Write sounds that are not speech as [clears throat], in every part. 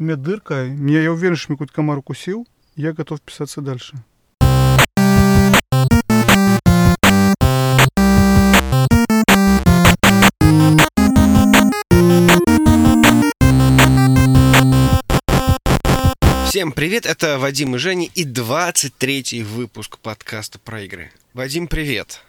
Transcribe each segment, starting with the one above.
У меня дырка. Меня, я уверен, что меня какой-то комар укусил. Я готов писаться дальше. Всем привет, это Вадим и Женя и 23-й выпуск подкаста про игры. Вадим, привет.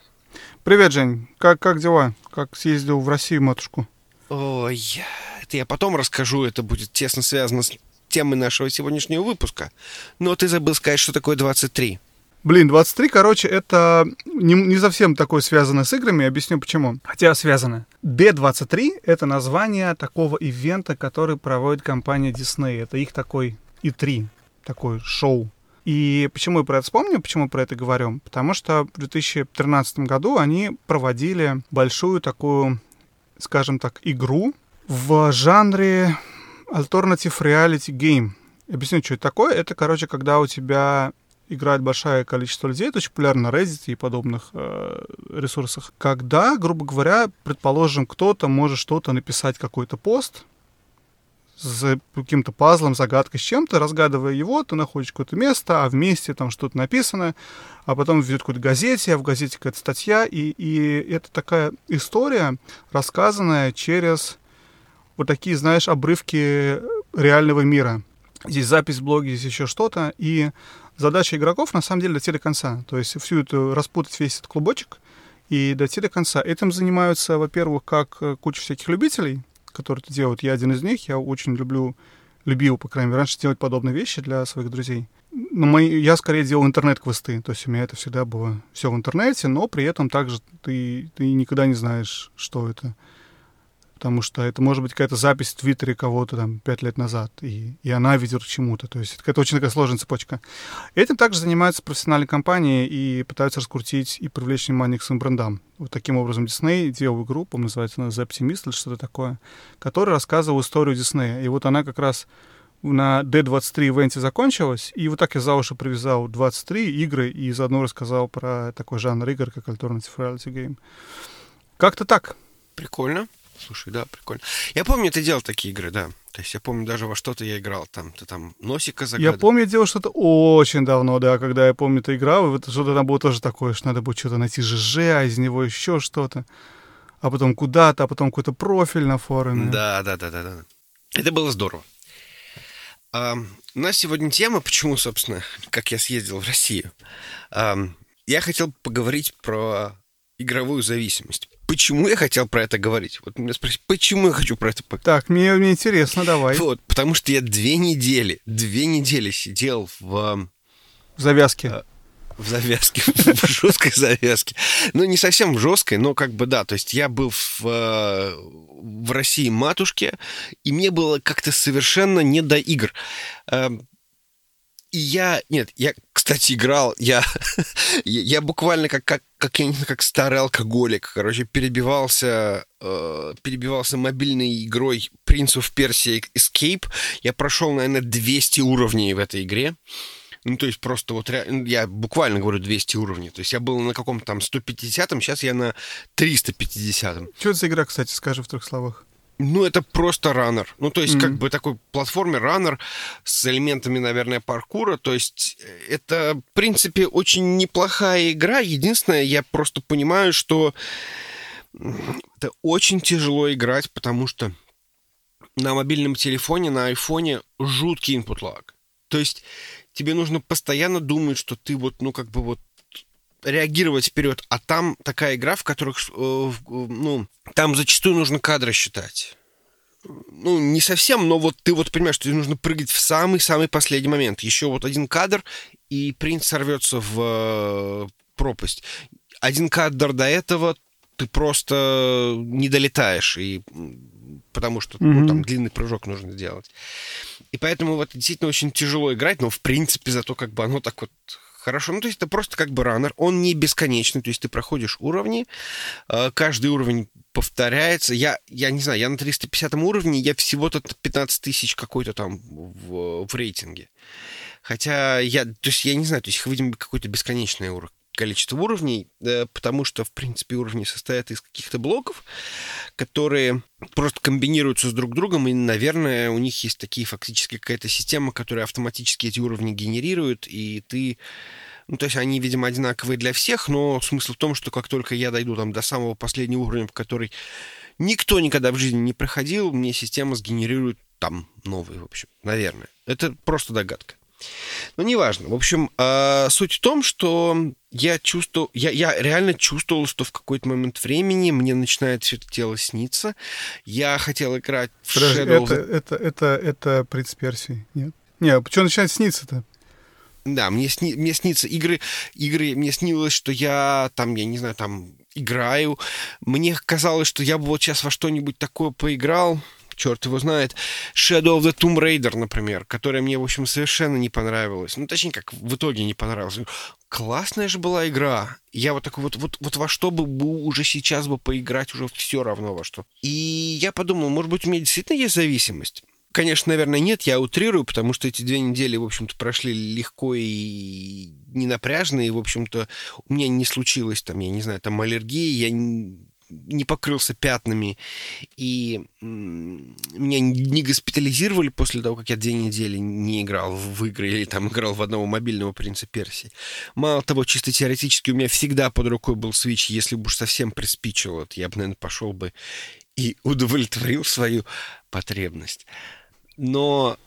Привет, Жень. Как, как дела? Как съездил в Россию, матушку? Ой, это я потом расскажу, это будет тесно связано с темой нашего сегодняшнего выпуска. Но ты забыл сказать, что такое 23. Блин, 23, короче, это не, не совсем такое связано с играми, объясню почему. Хотя связано. D23 — это название такого ивента, который проводит компания Disney. Это их такой И3, такой шоу. И почему я про это вспомню, почему про это говорю? Потому что в 2013 году они проводили большую такую, скажем так, игру в жанре Alternative Reality Game. Объясню, что это такое. Это, короче, когда у тебя играет большое количество людей, это очень популярно на Reddit и подобных э, ресурсах. Когда, грубо говоря, предположим, кто-то может что-то написать, какой-то пост, с каким-то пазлом, загадкой, с чем-то, разгадывая его, ты находишь какое-то место, а вместе там что-то написано, а потом ведет какой-то газете, а в газете какая-то статья, и, и это такая история, рассказанная через вот такие, знаешь, обрывки реального мира. Здесь запись в блоге, здесь еще что-то, и задача игроков на самом деле дойти до конца, то есть всю эту распутать весь этот клубочек и дойти до конца. Этим занимаются, во-первых, как э, куча всяких любителей, которые это делают. Я один из них, я очень люблю, любил, по крайней мере, раньше делать подобные вещи для своих друзей. Но мои, я скорее делал интернет-квесты, то есть у меня это всегда было все в интернете, но при этом также ты, ты никогда не знаешь, что это потому что это может быть какая-то запись в Твиттере кого-то там пять лет назад, и, и она ведет к чему-то. То есть это очень такая сложная цепочка. Этим также занимаются профессиональные компании и пытаются раскрутить и привлечь внимание к своим брендам. Вот таким образом Disney делал игру, по называется она The Optimist или что-то такое, которая рассказывала историю Disney. И вот она как раз на D23 ивенте закончилась, и вот так я за уши привязал 23 игры и заодно рассказал про такой жанр игр, как Alternative Reality Game. Как-то так. Прикольно. Слушай, да, прикольно. Я помню, ты делал такие игры, да. То есть я помню, даже во что-то я играл. Там ты там носика загадывал. Я помню, я делал что-то очень давно, да, когда я помню, ты играл, и что-то там было тоже такое, что надо было что-то найти ЖЖ, а из него еще что-то. А потом куда-то, а потом какой-то профиль на форуме. Да, да, да, да, да. Это было здорово. А, у нас сегодня тема, почему, собственно, как я съездил в Россию. А, я хотел поговорить про игровую зависимость. Почему я хотел про это говорить? Вот меня спросили, почему я хочу про это поговорить? Так, мне, мне интересно, давай. Вот, потому что я две недели, две недели сидел в... В завязке. Э, в завязке, [laughs] в жесткой завязке. Ну, не совсем в жесткой, но как бы да. То есть я был в, э, в России матушке, и мне было как-то совершенно не до игр. И я... Нет, я, кстати, играл. Я, [laughs] я буквально как, как, как, я не знаю, как старый алкоголик, короче, перебивался, э, перебивался мобильной игрой Prince of Persia Escape. Я прошел, наверное, 200 уровней в этой игре. Ну, то есть просто вот я буквально говорю 200 уровней. То есть я был на каком-то там 150-м, сейчас я на 350-м. Что это за игра, кстати, скажи в трех словах? Ну, это просто раннер. Ну, то есть, mm-hmm. как бы такой платформер раннер с элементами, наверное, паркура. То есть, это, в принципе, очень неплохая игра. Единственное, я просто понимаю, что это очень тяжело играть, потому что на мобильном телефоне, на айфоне жуткий input lag. То есть, тебе нужно постоянно думать, что ты вот, ну, как бы вот реагировать вперед, а там такая игра, в которых, э, ну, там зачастую нужно кадры считать. Ну, не совсем, но вот ты вот понимаешь, что тебе нужно прыгать в самый-самый последний момент. Еще вот один кадр, и принц сорвется в э, пропасть. Один кадр до этого ты просто не долетаешь, и потому что mm-hmm. ну, там длинный прыжок нужно сделать. И поэтому вот действительно очень тяжело играть, но в принципе зато как бы оно так вот хорошо. Ну, то есть это просто как бы раннер. Он не бесконечный, то есть ты проходишь уровни, э, каждый уровень повторяется. Я, я не знаю, я на 350 уровне, я всего-то 15 тысяч какой-то там в, в рейтинге. Хотя я, то есть я не знаю, то есть, видимо, какой-то бесконечный уровень количество уровней, э, потому что, в принципе, уровни состоят из каких-то блоков, которые просто комбинируются с друг другом, и, наверное, у них есть такие фактически какая-то система, которая автоматически эти уровни генерирует, и ты ну, то есть они, видимо, одинаковые для всех, но смысл в том, что как только я дойду там до самого последнего уровня, в который никто никогда в жизни не проходил, мне система сгенерирует там новый, в общем, наверное. Это просто догадка. Но неважно. В общем, э, суть в том, что я чувствовал, я, я реально чувствовал, что в какой-то момент времени мне начинает все это тело сниться. Я хотел играть в Подожди, Shadow это, это, это, это предсперсии, нет? Не, а почему начинает сниться-то? Да, мне, сни, мне снится игры, игры, мне снилось, что я там, я не знаю, там играю. Мне казалось, что я бы вот сейчас во что-нибудь такое поиграл, черт его знает. Shadow of the Tomb Raider, например, которая мне, в общем, совершенно не понравилась. Ну, точнее, как в итоге не понравилась. Классная же была игра. Я вот такой вот, вот, вот во что бы уже сейчас бы поиграть, уже все равно во что. И я подумал, может быть, у меня действительно есть зависимость. Конечно, наверное, нет, я утрирую, потому что эти две недели, в общем-то, прошли легко и не напряжно, и, в общем-то, у меня не случилось там, я не знаю, там аллергии, я не покрылся пятнами, и меня не госпитализировали после того, как я две недели не играл в игры или там играл в одного мобильного принца Персии. Мало того, чисто теоретически у меня всегда под рукой был Switch, если бы уж совсем приспичило, я бы, наверное, пошел бы и удовлетворил свою потребность. Но...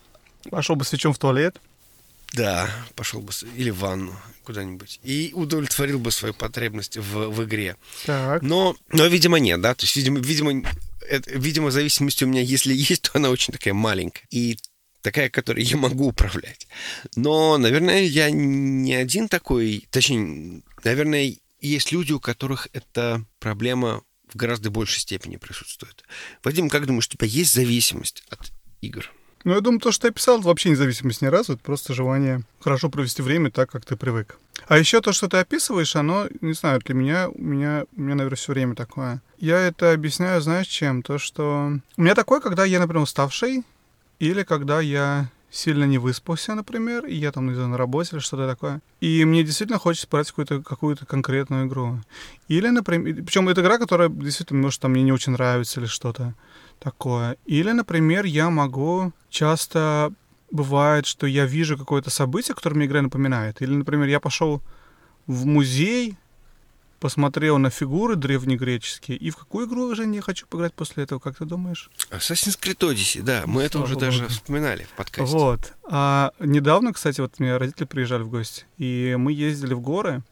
Пошел бы свечом в туалет? Да, пошел бы или в ванну куда-нибудь и удовлетворил бы свою потребность в, в игре. Так. Но, но, видимо, нет, да. То есть, видимо, видимо, это, видимо, зависимость у меня, если [laughs] есть, то она очень такая маленькая. И такая, которой я могу управлять. Но, наверное, я не один такой. Точнее, наверное, есть люди, у которых эта проблема в гораздо большей степени присутствует. Вадим, как думаешь, у тебя есть зависимость от игр? Ну, я думаю, то, что я писал, это вообще независимость ни разу. Это просто желание хорошо провести время так, как ты привык. А еще то, что ты описываешь, оно, не знаю, для меня, у меня, у меня, наверное, все время такое. Я это объясняю, знаешь, чем? То, что... У меня такое, когда я, например, уставший, или когда я сильно не выспался, например, и я там, не знаю, на работе или что-то такое. И мне действительно хочется брать какую-то какую конкретную игру. Или, например, причем это игра, которая действительно, может, там мне не очень нравится или что-то такое. Или, например, я могу часто бывает, что я вижу какое-то событие, которое мне игра напоминает. Или, например, я пошел в музей, посмотрел на фигуры древнегреческие, и в какую игру уже не хочу поиграть после этого, как ты думаешь? Assassin's Creed Odyssey, да, мы это уже даже вспоминали в подкасте. Вот. А недавно, кстати, вот у меня родители приезжали в гости, и мы ездили в горы,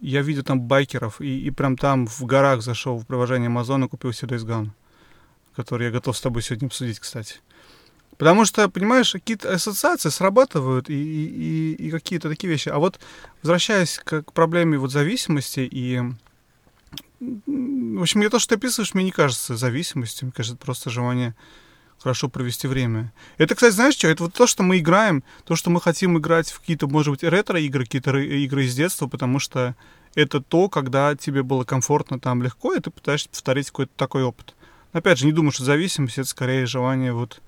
я видел там байкеров, и, и прям там в горах зашел в приложение Амазона, купил себе Days Gone который я готов с тобой сегодня обсудить, кстати. Потому что, понимаешь, какие-то ассоциации срабатывают и, и, и какие-то такие вещи. А вот возвращаясь к, проблеме вот зависимости и... В общем, мне то, что ты описываешь, мне не кажется зависимостью, мне кажется, это просто желание хорошо провести время. Это, кстати, знаешь что? Это вот то, что мы играем, то, что мы хотим играть в какие-то, может быть, ретро-игры, какие-то игры из детства, потому что это то, когда тебе было комфортно, там легко, и ты пытаешься повторить какой-то такой опыт. Опять же, не думаю, что зависимость это скорее желание вот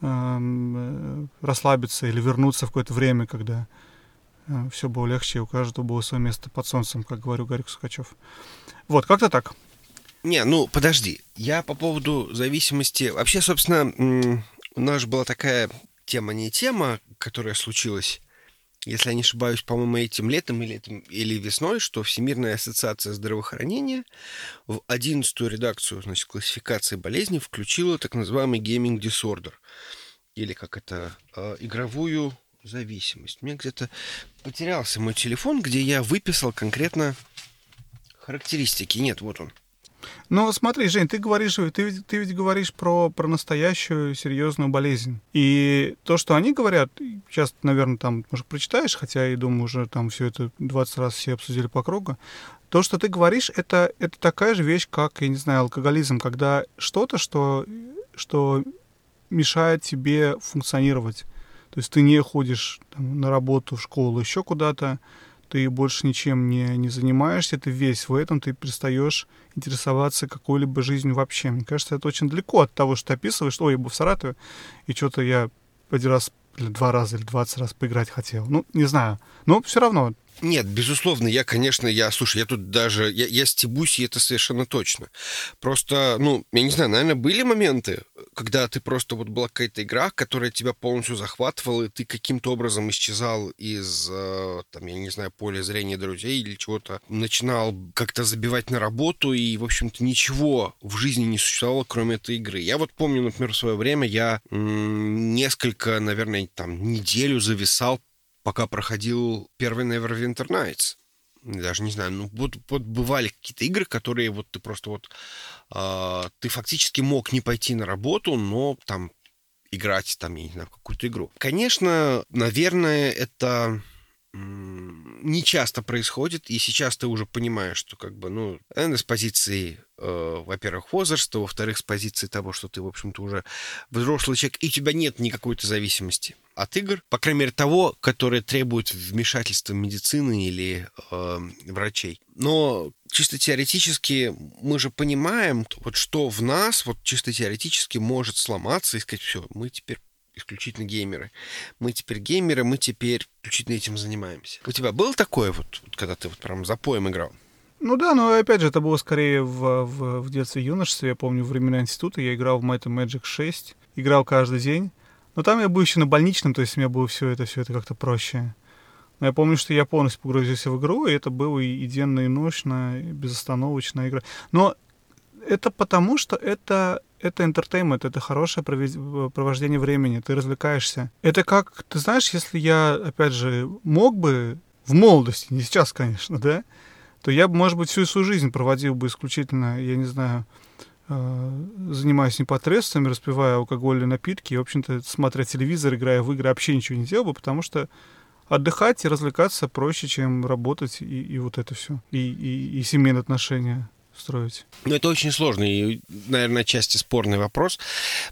эм, э, расслабиться или вернуться в какое-то время, когда э, все было легче, и у каждого было свое место под солнцем, как говорю Гарик Сукачев. Вот, как-то так. Не, ну подожди. Я по поводу зависимости. Вообще, собственно, у нас была такая тема не тема, которая случилась если я не ошибаюсь, по-моему, этим летом или, этим, или весной, что Всемирная ассоциация здравоохранения в 11 редакцию значит, классификации болезней включила так называемый gaming disorder, или как это, э, игровую зависимость. У меня где-то потерялся мой телефон, где я выписал конкретно характеристики. Нет, вот он. Ну, смотри, Жень, ты говоришь, ты, ты ведь говоришь про, про настоящую серьезную болезнь. И то, что они говорят, сейчас, наверное, там, может, прочитаешь, хотя я думаю, уже там все это 20 раз все обсудили по кругу. То, что ты говоришь, это, это такая же вещь, как, я не знаю, алкоголизм, когда что-то, что, что мешает тебе функционировать. То есть ты не ходишь там, на работу, в школу, еще куда-то, ты больше ничем не, не занимаешься, ты весь в этом, ты перестаешь интересоваться какой-либо жизнью вообще. Мне кажется, это очень далеко от того, что ты описываешь. Ой, я был в Саратове, и что-то я один раз или два раза, или двадцать раз поиграть хотел. Ну, не знаю. Но все равно, Нет, безусловно, я, конечно, я, слушай, я тут даже, я, я стебусь, и это совершенно точно. Просто, ну, я не знаю, наверное, были моменты, когда ты просто, вот была какая-то игра, которая тебя полностью захватывала, и ты каким-то образом исчезал из, э, там, я не знаю, поля зрения друзей или чего-то, начинал как-то забивать на работу, и, в общем-то, ничего в жизни не существовало, кроме этой игры. Я вот помню, например, в свое время я несколько, наверное, там, неделю зависал пока проходил первый Neverwinter Nights. Даже не знаю, ну вот, вот бывали какие-то игры, которые вот ты просто вот э, ты фактически мог не пойти на работу, но там играть там, я не знаю, в какую-то игру. Конечно, наверное, это не часто происходит, и сейчас ты уже понимаешь, что как бы, ну, наверное, с позиции, во-первых, возраста, во-вторых, с позиции того, что ты, в общем-то, уже взрослый человек, и у тебя нет никакой-то зависимости от игр, по крайней мере, того, которые требуют вмешательства медицины или э, врачей. Но чисто теоретически мы же понимаем, вот что в нас, вот чисто теоретически может сломаться и сказать, все, мы теперь исключительно геймеры. Мы теперь геймеры, мы теперь исключительно этим занимаемся. У тебя было такое вот, когда ты вот прям за поем играл? Ну да, но опять же, это было скорее в, в, в детстве юношестве. Я помню, времена института я играл в Might and Magic 6. Играл каждый день. Но там я был еще на больничном, то есть у меня было все это, все это как-то проще. Но я помню, что я полностью погрузился в игру, и это было и, и денно, и ночно, и безостановочная игра. Но это потому, что это это entertainment, это хорошее провождение времени, ты развлекаешься. Это как, ты знаешь, если я, опять же, мог бы в молодости, не сейчас, конечно, да, то я бы, может быть, всю свою жизнь проводил бы исключительно, я не знаю, э, занимаясь непотребствами, распивая алкогольные напитки, и, в общем-то, смотря телевизор, играя в игры, вообще ничего не делал бы, потому что отдыхать и развлекаться проще, чем работать и, и вот это все, и, и, и семейные отношения строить? Ну, это очень сложный и, наверное, отчасти спорный вопрос,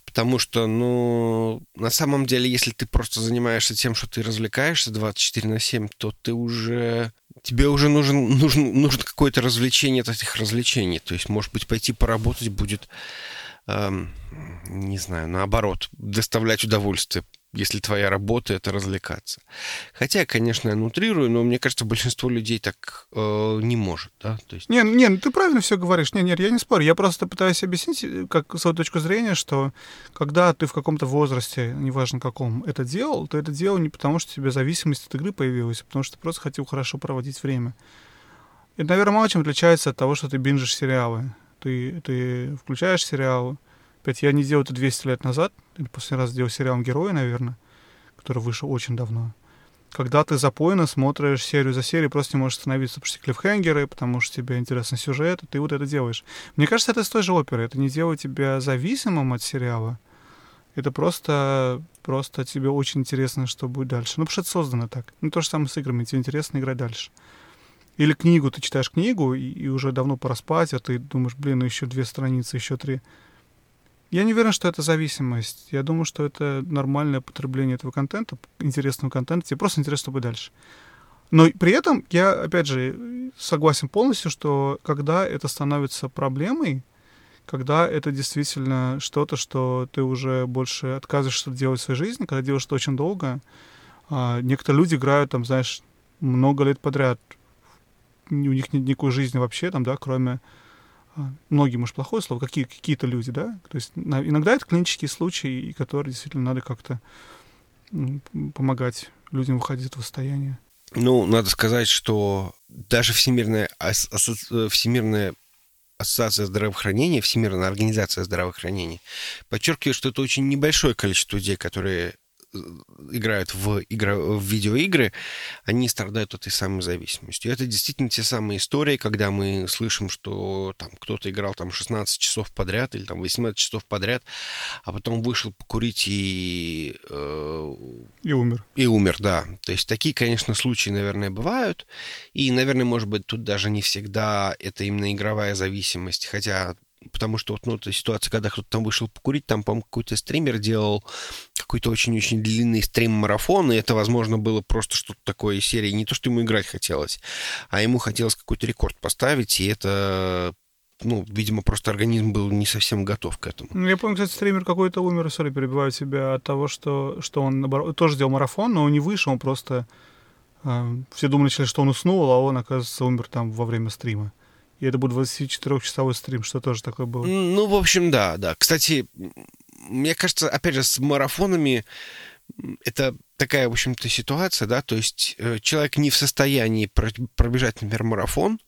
потому что, ну, на самом деле, если ты просто занимаешься тем, что ты развлекаешься 24 на 7, то ты уже... Тебе уже нужен, нужен, нужно какое-то развлечение от этих развлечений. То есть, может быть, пойти поработать будет, эм, не знаю, наоборот, доставлять удовольствие если твоя работа это развлекаться. Хотя, конечно, я нутрирую, но мне кажется, большинство людей так э, не может, да. То есть... Не, не, ну ты правильно все говоришь. Не, нет, я не спорю. Я просто пытаюсь объяснить, э, как свою точку зрения, что когда ты в каком-то возрасте, неважно каком, это делал, то это делал не потому, что у тебя зависимость от игры появилась, а потому что ты просто хотел хорошо проводить время. Это, наверное, мало чем отличается от того, что ты бинжишь сериалы. Ты, ты включаешь сериалы, Опять, я не делал это 200 лет назад, или последний раз делал сериал «Герои», наверное, который вышел очень давно. Когда ты запойно смотришь серию за серией, просто не можешь остановиться, потому что клиффхенгеры, потому что тебе интересен сюжет, и ты вот это делаешь. Мне кажется, это с той же оперы. Это не делает тебя зависимым от сериала. Это просто, просто тебе очень интересно, что будет дальше. Ну, потому что это создано так. Ну, то же самое с играми. Тебе интересно играть дальше. Или книгу, ты читаешь книгу, и, и уже давно пора спать, а ты думаешь, блин, ну еще две страницы, еще три. Я не уверен, что это зависимость. Я думаю, что это нормальное потребление этого контента, интересного контента. Тебе просто интересно, что дальше. Но при этом я, опять же, согласен полностью, что когда это становится проблемой, когда это действительно что-то, что ты уже больше отказываешься делать в своей жизни, когда делаешь это очень долго, а, некоторые люди играют, там, знаешь, много лет подряд, у них нет никакой жизни вообще, там, да, кроме многие, может, плохое слово, какие, какие-то люди, да, то есть иногда это клинические случаи, которые действительно надо как-то помогать людям выходить из этого состояния. Ну, надо сказать, что даже Всемирная, асо- Всемирная ассоциация здравоохранения, Всемирная организация здравоохранения подчеркивает, что это очень небольшое количество людей, которые играют в, игра, в видеоигры, они страдают этой самой зависимостью. И это действительно те самые истории, когда мы слышим, что там кто-то играл там 16 часов подряд или там 18 часов подряд, а потом вышел покурить и... Э, и умер. И умер, да. То есть такие, конечно, случаи, наверное, бывают. И, наверное, может быть, тут даже не всегда это именно игровая зависимость, хотя потому что вот, ну, эта ситуация, когда кто-то там вышел покурить, там, по-моему, какой-то стример делал какой-то очень-очень длинный стрим-марафон, и это, возможно, было просто что-то такое из серии. Не то, что ему играть хотелось, а ему хотелось какой-то рекорд поставить, и это ну, видимо, просто организм был не совсем готов к этому. Ну, я помню, кстати, стример какой-то умер, сори, перебиваю тебя, от того, что, что он тоже делал марафон, но он не вышел, он просто А, все думали, что он уснул, а он, оказывается, умер там во время стрима. И это был 24-часовой стрим, что тоже такое было. Ну, в общем, да, да. Кстати, мне кажется, опять же, с марафонами это такая, в общем-то, ситуация, да, то есть э, человек не в состоянии пробежать, например, марафон,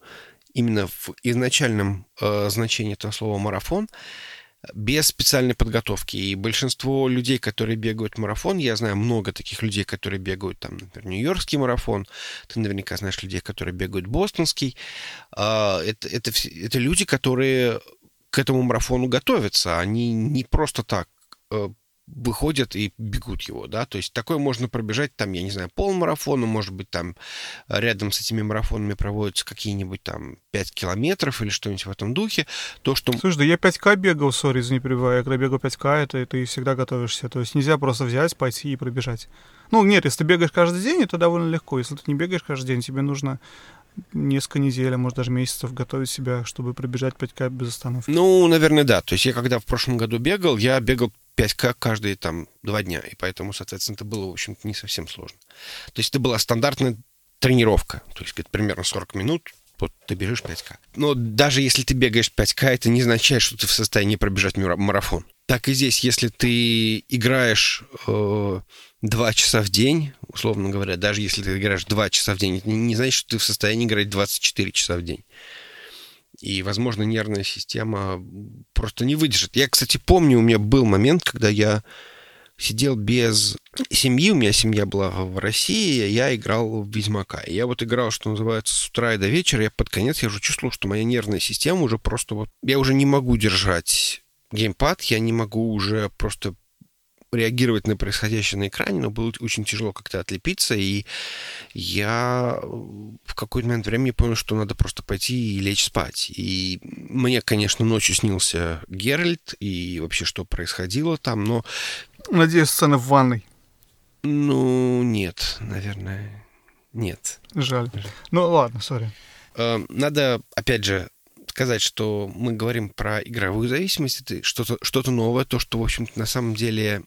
именно в изначальном э, значении этого слова марафон, без специальной подготовки. И большинство людей, которые бегают марафон, я знаю много таких людей, которые бегают там, например, Нью-Йоркский марафон, ты наверняка знаешь людей, которые бегают бостонский. Э, это, это, это люди, которые к этому марафону готовятся. Они не просто так э, выходят и бегут его, да, то есть такое можно пробежать там, я не знаю, полмарафона, может быть, там рядом с этими марафонами проводятся какие-нибудь там 5 километров или что-нибудь в этом духе, то, что... Слушай, да я 5К бегал, сори, извини, перебиваю, я когда бегал 5К, это ты всегда готовишься, то есть нельзя просто взять, пойти и пробежать. Ну, нет, если ты бегаешь каждый день, это довольно легко, если ты не бегаешь каждый день, тебе нужно несколько недель, а может даже месяцев готовить себя, чтобы пробежать 5К без остановки. Ну, наверное, да. То есть я когда в прошлом году бегал, я бегал 5К каждые там два дня, и поэтому, соответственно, это было, в общем-то, не совсем сложно. То есть это была стандартная тренировка, то есть это примерно 40 минут, вот ты бежишь 5К. Но даже если ты бегаешь 5К, это не означает, что ты в состоянии пробежать марафон. Так и здесь, если ты играешь э, 2 часа в день, условно говоря, даже если ты играешь 2 часа в день, это не значит, что ты в состоянии играть 24 часа в день. И, возможно, нервная система просто не выдержит. Я, кстати, помню, у меня был момент, когда я сидел без семьи, у меня семья была в России, я играл в Ведьмака. Я вот играл, что называется, с утра и до вечера, я под конец, я уже чувствовал, что моя нервная система уже просто вот... Я уже не могу держать геймпад, я не могу уже просто реагировать на происходящее на экране, но было очень тяжело как-то отлепиться, и я в какой-то момент времени понял, что надо просто пойти и лечь спать. И мне, конечно, ночью снился Геральт и вообще, что происходило там, но... Надеюсь, сцена в ванной. Ну, нет, наверное, нет. Жаль. Ну, ладно, сори. Э, надо, опять же, сказать, что мы говорим про игровую зависимость, это что-то что новое, то, что, в общем-то, на самом деле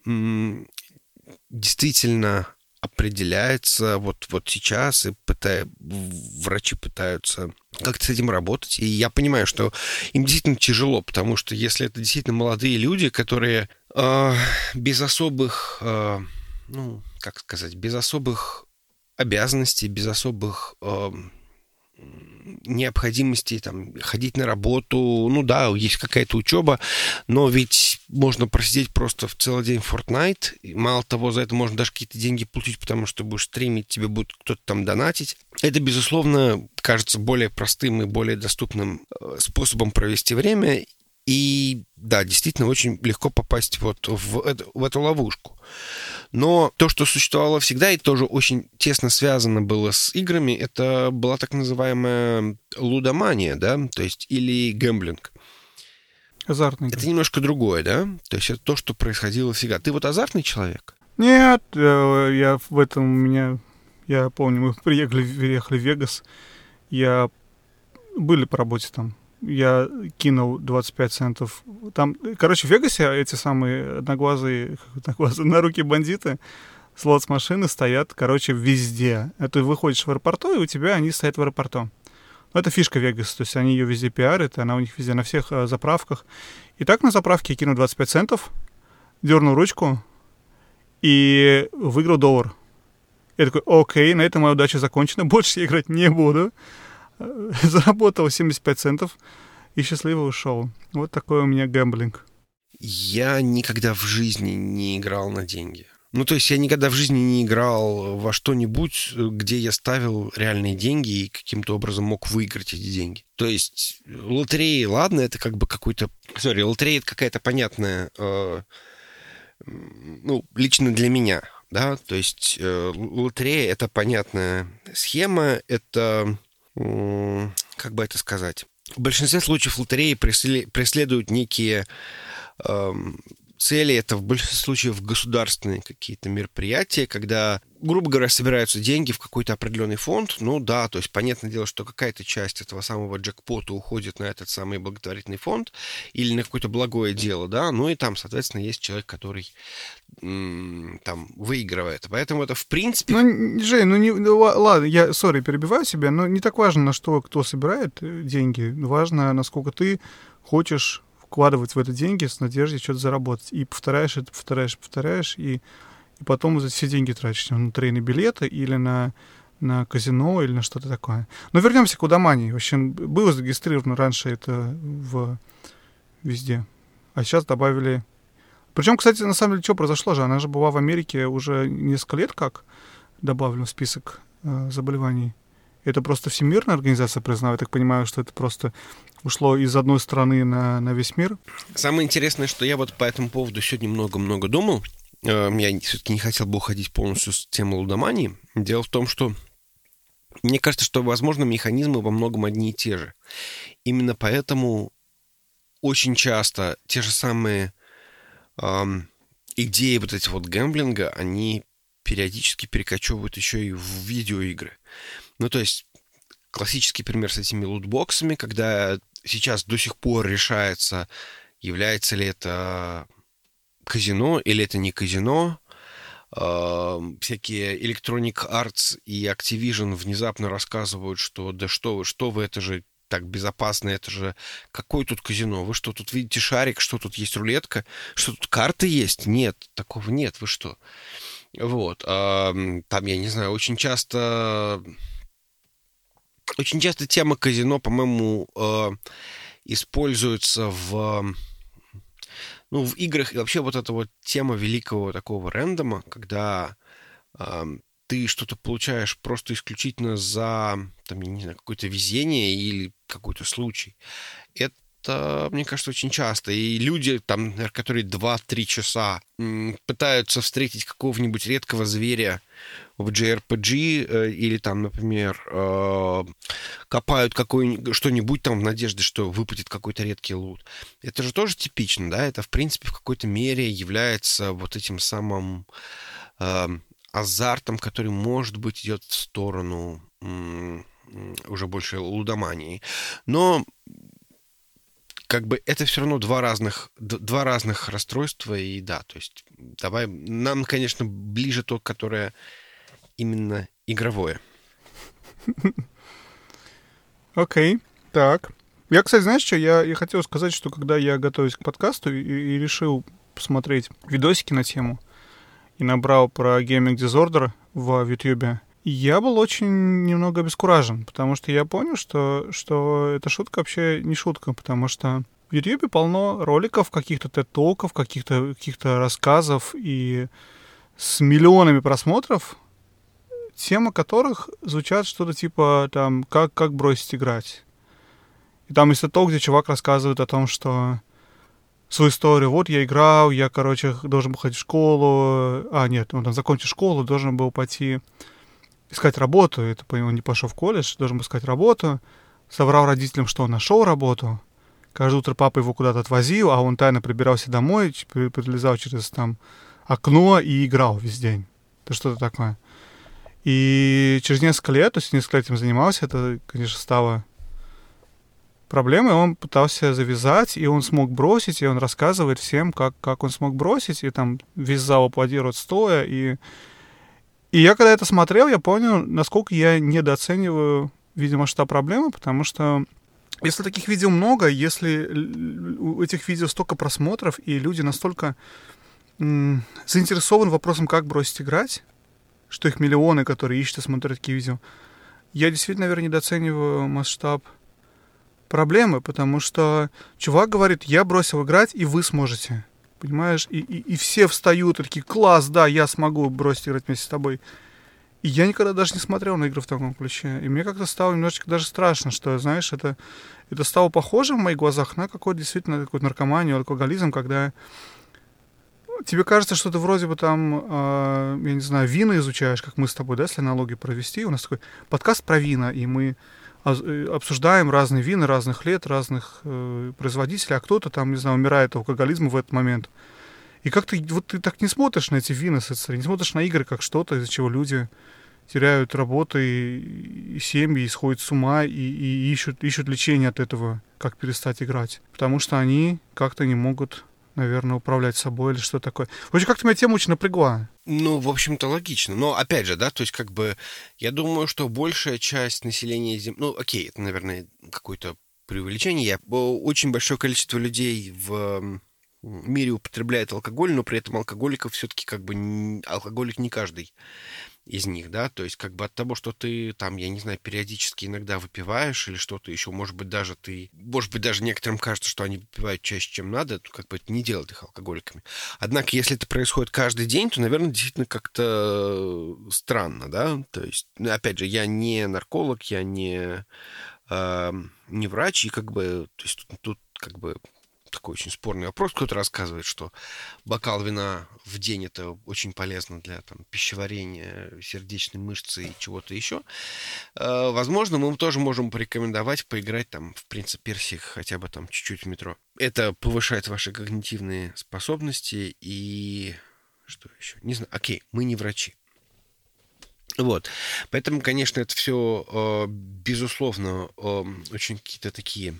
действительно определяется вот, вот сейчас, и пытая, врачи пытаются как-то с этим работать. И я понимаю, что им действительно тяжело, потому что если это действительно молодые люди, которые э, без особых, э, ну, как сказать, без особых обязанностей, без особых э, необходимости там, ходить на работу. Ну да, есть какая-то учеба, но ведь можно просидеть просто в целый день в Fortnite. И мало того, за это можно даже какие-то деньги получить, потому что будешь стримить, тебе будет кто-то там донатить. Это, безусловно, кажется более простым и более доступным э, способом провести время. И да, действительно очень легко попасть вот в, эту, в эту ловушку. Но то, что существовало всегда и тоже очень тесно связано было с играми, это была так называемая лудомания, да, то есть или гэмблинг. Азартный. Это немножко другое, да? То есть это то, что происходило всегда. Ты вот азартный человек? Нет, э, я в этом у меня... Я помню, мы приехали, приехали в Вегас, я... Были по работе там я кинул 25 центов. Там, короче, в Вегасе эти самые одноглазые, [laughs] одноглазые на руки бандиты слот с машины стоят, короче, везде. Это ты выходишь в аэропорту, и у тебя они стоят в аэропорту. Ну, это фишка Вегаса, то есть они ее везде пиарят, она у них везде на всех э, заправках. И так на заправке я кинул 25 центов, дернул ручку и выиграл доллар. Я такой, окей, на этом моя удача закончена, [laughs] больше я играть не буду. [laughs] заработал 75 центов и счастливо ушел. Вот такой у меня гэмблинг. Я никогда в жизни не играл на деньги. Ну, то есть я никогда в жизни не играл во что-нибудь, где я ставил реальные деньги и каким-то образом мог выиграть эти деньги. То есть лотереи, ладно, это как бы какой-то... Сори, лотерея — это какая-то понятная... Э, ну, лично для меня, да, то есть э, лотерея — это понятная схема, это как бы это сказать, в большинстве случаев лотереи преследуют некие эм, цели это в большинстве случаев государственные какие-то мероприятия, когда, грубо говоря, собираются деньги в какой-то определенный фонд. Ну да, то есть понятное дело, что какая-то часть этого самого джекпота уходит на этот самый благотворительный фонд или на какое-то благое дело, да, ну и там, соответственно, есть человек, который там выигрывает. Поэтому это в принципе... Ну, Жень, ну, не, ну ладно, я, сори, перебиваю себя, но не так важно, на что кто собирает э, деньги. Важно, насколько ты хочешь вкладывать в это деньги с надеждой что-то заработать. И повторяешь это, повторяешь, повторяешь, и, и потом все деньги тратишь на трейны билеты или на, на казино или на что-то такое. Но вернемся к Удамании. В общем, было зарегистрировано раньше это в везде. А сейчас добавили... Причем, кстати, на самом деле, что произошло же? Она же была в Америке уже несколько лет как добавлена в список э, заболеваний. Это просто всемирная организация признала. Я так понимаю, что это просто ушло из одной страны на, на весь мир. Самое интересное, что я вот по этому поводу сегодня много-много думал. Э, я все-таки не хотел бы уходить полностью с темы лудомании. Дело в том, что мне кажется, что, возможно, механизмы во многом одни и те же. Именно поэтому очень часто те же самые эм, идеи вот эти вот гэмблинга, они периодически перекочевывают еще и в видеоигры. Ну, то есть классический пример с этими лутбоксами, когда сейчас до сих пор решается, является ли это казино или это не казино. Uh, всякие Electronic Arts и Activision внезапно рассказывают, что да что вы, что вы, это же так безопасно, это же какое тут казино? Вы что, тут видите шарик, что тут есть рулетка, что тут карты есть? Нет, такого нет, вы что? Вот, uh, там, я не знаю, очень часто очень часто тема казино, по-моему, э, используется в ну, в играх и вообще вот эта вот тема великого такого рэндома, когда э, ты что-то получаешь просто исключительно за, там, я не знаю, какое-то везение или какой-то случай. Это это, мне кажется, очень часто. И люди, там, которые 2-3 часа пытаются встретить какого-нибудь редкого зверя в JRPG э, или там, например, э, копают что-нибудь там в надежде, что выпадет какой-то редкий лут. Это же тоже типично, да? Это, в принципе, в какой-то мере является вот этим самым э, азартом, который, может быть, идет в сторону уже больше лудомании. Но как бы это все равно два разных, два разных расстройства, и да, то есть давай, нам, конечно, ближе то, которое именно игровое. Окей, так. Я, кстати, знаешь что, я, я хотел сказать, что когда я готовюсь к подкасту и, и решил посмотреть видосики на тему, и набрал про Gaming Disorder в YouTube, я был очень немного обескуражен, потому что я понял, что, что эта шутка вообще не шутка, потому что в YouTube полно роликов, каких-то тет-толков, каких-то каких рассказов и с миллионами просмотров, тема которых звучат что-то типа там как, как бросить играть. И там есть то, где чувак рассказывает о том, что свою историю. Вот я играл, я, короче, должен был ходить в школу. А, нет, он там закончил школу, должен был пойти искать работу. Это он не пошел в колледж, должен был искать работу. Соврал родителям, что он нашел работу. Каждое утро папа его куда-то отвозил, а он тайно прибирался домой, прилезал через там окно и играл весь день. Это что-то такое. И через несколько лет, то есть несколько лет этим занимался, это, конечно, стало проблемой. Он пытался завязать, и он смог бросить, и он рассказывает всем, как, как он смог бросить, и там весь зал аплодирует стоя, и и я когда это смотрел, я понял, насколько я недооцениваю, видимо, масштаб проблемы, потому что если таких видео много, если у этих видео столько просмотров, и люди настолько м- заинтересованы вопросом, как бросить играть, что их миллионы, которые ищут и смотрят такие видео, я действительно, наверное, недооцениваю масштаб проблемы, потому что чувак говорит, я бросил играть, и вы сможете понимаешь? И, и, и все встают и такие, класс, да, я смогу бросить играть вместе с тобой. И я никогда даже не смотрел на игры в таком ключе. И мне как-то стало немножечко даже страшно, что, знаешь, это, это стало похоже в моих глазах на какой-то действительно такой наркоманию, алкоголизм, когда тебе кажется, что ты вроде бы там, э, я не знаю, вина изучаешь, как мы с тобой, да, если аналогию провести. У нас такой подкаст про вина, и мы обсуждаем разные вины разных лет, разных э, производителей, а кто-то там, не знаю, умирает от алкоголизма в этот момент. И как ты, вот ты так не смотришь на эти вины, не смотришь на игры как что-то, из-за чего люди теряют работы и, и семьи, и сходят с ума, и, и ищут, ищут лечение от этого, как перестать играть. Потому что они как-то не могут наверное, управлять собой или что такое. В общем, как-то меня тема очень напрягла. Ну, в общем-то, логично. Но, опять же, да, то есть, как бы, я думаю, что большая часть населения Земли... Ну, окей, это, наверное, какое-то преувеличение. Я... Очень большое количество людей в мире употребляет алкоголь, но при этом алкоголиков все-таки как бы алкоголик не каждый из них, да, то есть как бы от того, что ты там, я не знаю, периодически иногда выпиваешь или что-то еще, может быть, даже ты, может быть, даже некоторым кажется, что они выпивают чаще, чем надо, то как бы это не делает их алкоголиками. Однако, если это происходит каждый день, то, наверное, действительно как-то странно, да, то есть, ну, опять же, я не нарколог, я не, э, не врач, и как бы, то есть тут, тут как бы такой очень спорный вопрос. Кто-то рассказывает, что бокал вина в день это очень полезно для там, пищеварения, сердечной мышцы и чего-то еще. Э, возможно, мы тоже можем порекомендовать поиграть там в принципе персик хотя бы там чуть-чуть в метро. Это повышает ваши когнитивные способности и что еще? Не знаю. Окей, мы не врачи. Вот. Поэтому, конечно, это все, э, безусловно, э, очень какие-то такие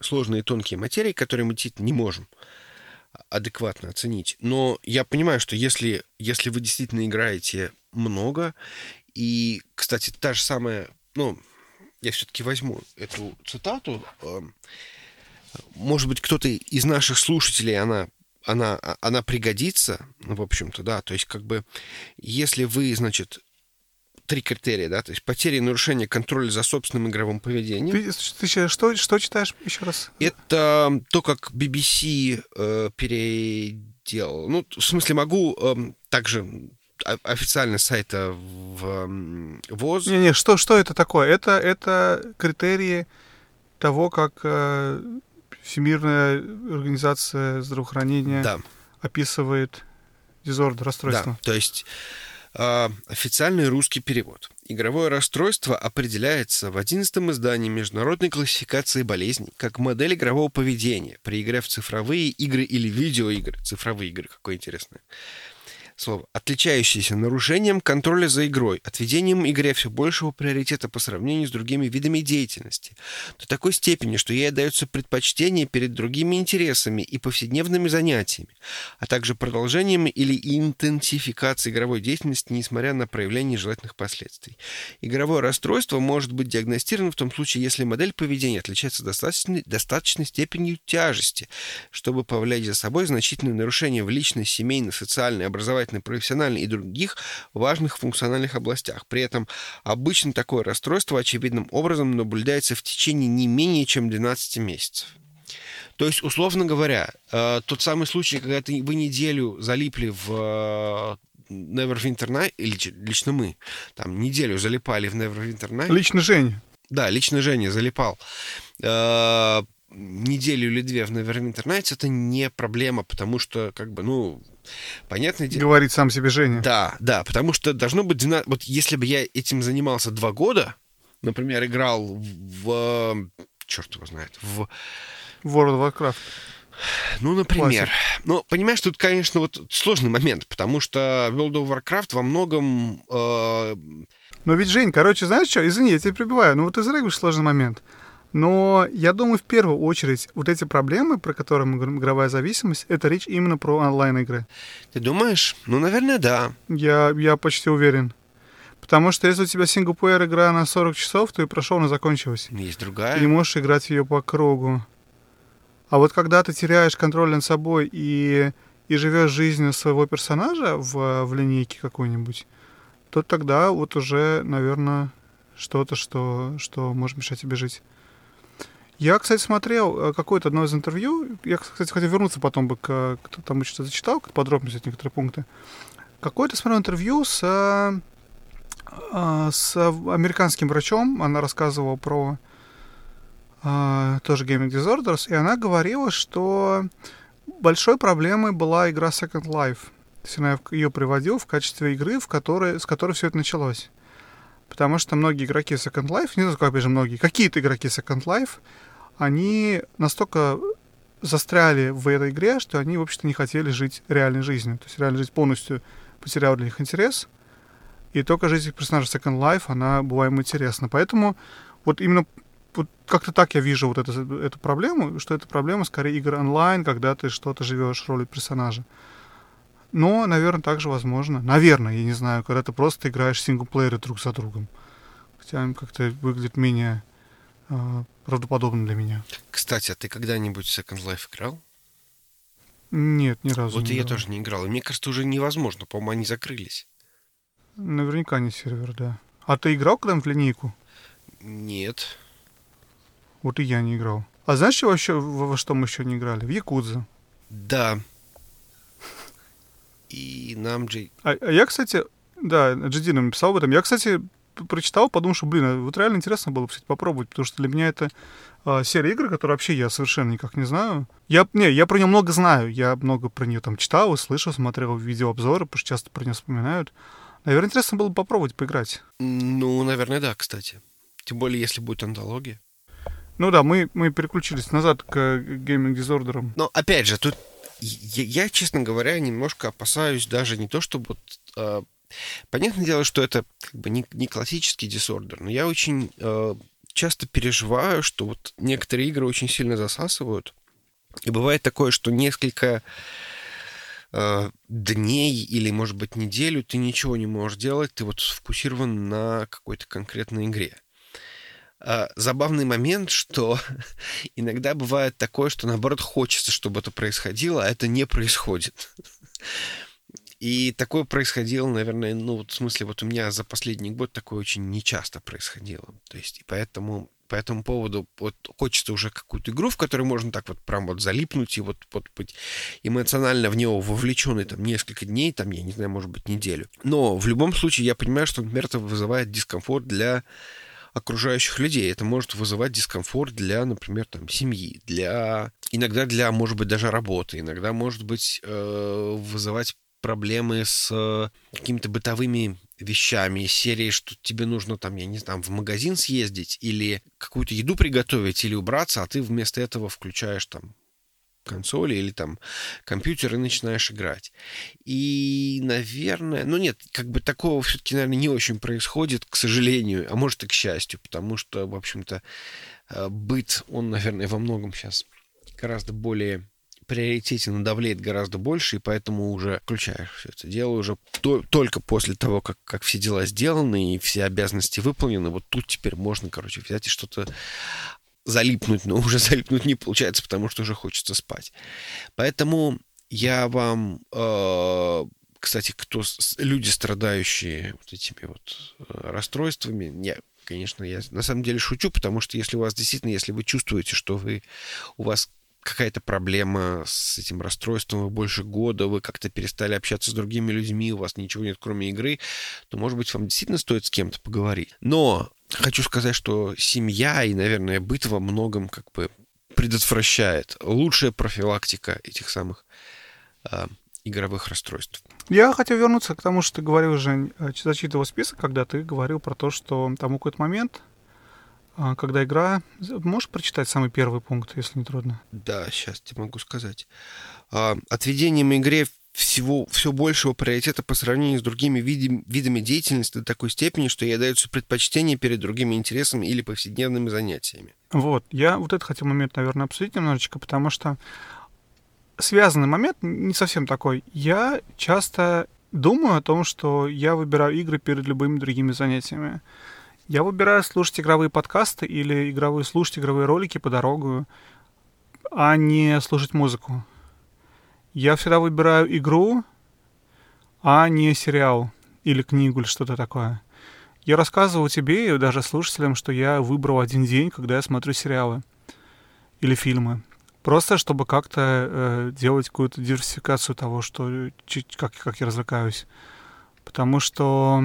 сложные тонкие материи, которые мы действительно не можем адекватно оценить. Но я понимаю, что если, если вы действительно играете много, и, кстати, та же самая, ну, я все-таки возьму эту цитату, эм, может быть, кто-то из наших слушателей, она она, она пригодится, в общем-то, да, то есть как бы, если вы, значит, три критерия, да, то есть потери и нарушение контроля за собственным игровым поведением. Ты, ты что, что читаешь еще раз? Это то, как BBC э, переделал. Ну, в смысле, могу э, также официально сайта в ВОЗ. Не-не, что, что это такое? Это, это критерии того, как э, Всемирная организация здравоохранения да. описывает дизордер, расстройство. Да, то есть официальный русский перевод. Игровое расстройство определяется в 11 издании Международной классификации болезней как модель игрового поведения при игре в цифровые игры или видеоигры. Цифровые игры, какое интересное слово, отличающиеся нарушением контроля за игрой, отведением игре все большего приоритета по сравнению с другими видами деятельности, до такой степени, что ей отдается предпочтение перед другими интересами и повседневными занятиями, а также продолжением или интенсификацией игровой деятельности, несмотря на проявление желательных последствий. Игровое расстройство может быть диагностировано в том случае, если модель поведения отличается достаточной, достаточной степенью тяжести, чтобы повлиять за собой значительные нарушения в личной, семейной, социальной, образовательной образовательной, профессиональной и других важных функциональных областях. При этом обычно такое расстройство очевидным образом наблюдается в течение не менее чем 12 месяцев. То есть, условно говоря, э, тот самый случай, когда вы неделю залипли в э, Neverwinter Night, или лично мы, там неделю залипали в Neverwinter Night. Лично Женя. Да, лично Женя залипал. Э, неделю или две в Neverwinter Nights это не проблема, потому что, как бы, ну, понятное дело... Говорит сам себе Женя. Да, да, потому что должно быть... 12... Вот если бы я этим занимался два года, например, играл в... Черт его знает, в... World of Warcraft. Ну, например. Классик. Ну, понимаешь, тут, конечно, вот сложный момент, потому что World of Warcraft во многом... Э... Но ведь, Жень, короче, знаешь что? Извини, я тебя прибиваю. Ну, вот из говоришь сложный момент. Но я думаю, в первую очередь, вот эти проблемы, про которые мы говорим, игровая зависимость, это речь именно про онлайн-игры. Ты думаешь? Ну, наверное, да. Я, я почти уверен. Потому что если у тебя синглплеер игра на 40 часов, то и прошел, она закончилась. Есть другая. И можешь играть ее по кругу. А вот когда ты теряешь контроль над собой и, и живешь жизнью своего персонажа в, в линейке какой-нибудь, то тогда вот уже, наверное, что-то, что, что может мешать тебе жить. Я, кстати, смотрел э, какое-то одно из интервью. Я, кстати, хотел вернуться потом бы к... Кто там что-то зачитал, к подробности некоторые пункты. Какое-то смотрел интервью с, э, с американским врачом. Она рассказывала про э, тоже Gaming Disorders. И она говорила, что большой проблемой была игра Second Life. То есть она ее приводила в качестве игры, в которой, с которой все это началось. Потому что многие игроки Second Life, не знаю, опять же многие, какие-то игроки Second Life, они настолько застряли в этой игре, что они, в общем-то, не хотели жить реальной жизнью. То есть реальная жизнь полностью потеряла для них интерес, и только жизнь персонажа Second Life, она была им интересна. Поэтому вот именно вот как-то так я вижу вот эту, эту проблему, что это проблема скорее игр онлайн, когда ты что-то живешь ролью персонажа. Но, наверное, также возможно. Наверное, я не знаю, когда ты просто играешь синглплееры друг за другом. Хотя как-то выглядит менее э, правдоподобно для меня. Кстати, а ты когда-нибудь в Second Life играл? Нет, ни разу Вот не и я играл. тоже не играл. И мне кажется, уже невозможно. По-моему, они закрылись. Наверняка не сервер, да. А ты играл когда-нибудь в линейку? Нет. Вот и я не играл. А знаешь, что вообще, во, во что мы еще не играли? В Якудзу. Да. И нам же... А, а я, кстати, да, GD нам написал об этом. Я, кстати, прочитал, подумал, что, блин, а вот реально интересно было бы, кстати, попробовать, потому что для меня это а, серия игр, которую вообще я совершенно никак не знаю. Я, не, я про нее много знаю, я много про нее там читал, слышал, смотрел видеообзоры, потому что часто про нее вспоминают. Наверное, интересно было бы попробовать поиграть. Ну, наверное, да, кстати. Тем более, если будет антология. Ну да, мы, мы переключились назад к gaming disorder ам. Но, опять же, тут я, честно говоря, немножко опасаюсь даже не то, чтобы... Э, понятное дело, что это как бы не, не классический дисордер, но я очень э, часто переживаю, что вот некоторые игры очень сильно засасывают. И бывает такое, что несколько э, дней или, может быть, неделю ты ничего не можешь делать, ты вот сфокусирован на какой-то конкретной игре. А, забавный момент, что [laughs] иногда бывает такое, что наоборот хочется, чтобы это происходило, а это не происходит. И такое происходило, наверное, ну вот в смысле вот у меня за последний год такое очень нечасто происходило. То есть и поэтому по этому поводу вот хочется уже какую-то игру, в которой можно так вот прям вот залипнуть и вот, вот быть эмоционально в него вовлеченный там несколько дней, там, я не знаю, может быть, неделю. Но в любом случае я понимаю, что, например, это вызывает дискомфорт для окружающих людей. Это может вызывать дискомфорт для, например, там, семьи, для иногда для, может быть, даже работы, иногда, может быть, э, вызывать проблемы с э, какими-то бытовыми вещами серии, что тебе нужно там, я не знаю, в магазин съездить или какую-то еду приготовить или убраться, а ты вместо этого включаешь там консоли или там компьютер и начинаешь играть. И, наверное, ну нет, как бы такого все-таки, наверное, не очень происходит, к сожалению, а может и к счастью, потому что, в общем-то, э, быт, он, наверное, во многом сейчас гораздо более приоритетен давлеет гораздо больше, и поэтому уже включаешь все это дело уже то, только после того, как, как все дела сделаны и все обязанности выполнены, вот тут теперь можно, короче, взять и что-то залипнуть, но уже [laughs] залипнуть не получается, потому что уже хочется спать. Поэтому я вам, э, кстати, кто люди, страдающие вот этими вот э, расстройствами, я, конечно, я на самом деле шучу, потому что если у вас действительно, если вы чувствуете, что вы у вас какая-то проблема с этим расстройством, вы больше года, вы как-то перестали общаться с другими людьми, у вас ничего нет, кроме игры, то, может быть, вам действительно стоит с кем-то поговорить. Но хочу сказать, что семья и, наверное, быт во многом как бы предотвращает. Лучшая профилактика этих самых э, игровых расстройств. Я хотел вернуться к тому, что ты говорил, Жень, зачитывал список, когда ты говорил про то, что там какой-то момент, когда игра... Можешь прочитать самый первый пункт, если не трудно? Да, сейчас тебе могу сказать. Отведением игре всего, все большего приоритета по сравнению с другими видами, видами деятельности до такой степени, что ей дается предпочтение перед другими интересами или повседневными занятиями. Вот, я вот этот хотел момент, наверное, обсудить немножечко, потому что связанный момент не совсем такой. Я часто думаю о том, что я выбираю игры перед любыми другими занятиями. Я выбираю слушать игровые подкасты или игровые, слушать игровые ролики по дорогу, а не слушать музыку. Я всегда выбираю игру, а не сериал или книгу или что-то такое. Я рассказывал тебе и даже слушателям, что я выбрал один день, когда я смотрю сериалы или фильмы. Просто чтобы как-то э, делать какую-то диверсификацию того, что, как, как я развлекаюсь. Потому что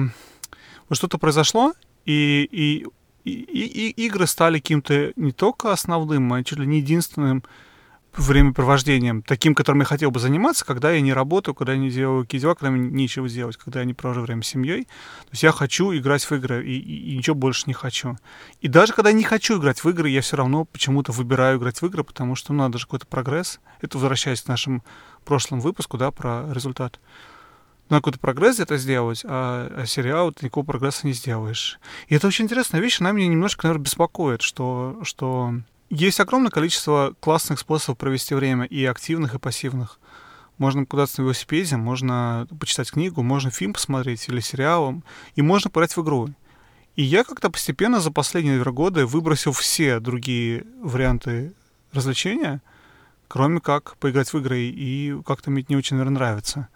вот что-то произошло, и, и, и, и игры стали каким-то не только основным, а чуть ли не единственным времяпровождением, таким, которым я хотел бы заниматься, когда я не работаю, когда я не делаю какие дела, когда мне нечего делать, когда я не провожу время с семьей. То есть я хочу играть в игры и, и, и ничего больше не хочу. И даже когда я не хочу играть в игры, я все равно почему-то выбираю играть в игры, потому что ну, надо же какой-то прогресс. Это возвращаясь к нашему прошлому выпуску, да, про результат. Надо какой-то прогресс это сделать, а, а сериал ты никакого прогресса не сделаешь. И это очень интересная вещь, она меня немножко, наверное, беспокоит, что, что есть огромное количество классных способов провести время, и активных, и пассивных. Можно куда-то на велосипеде, можно почитать книгу, можно фильм посмотреть или сериал, и можно поиграть в игру. И я как-то постепенно за последние наверное, годы выбросил все другие варианты развлечения, кроме как поиграть в игры, и как-то мне это не очень, наверное, нравится.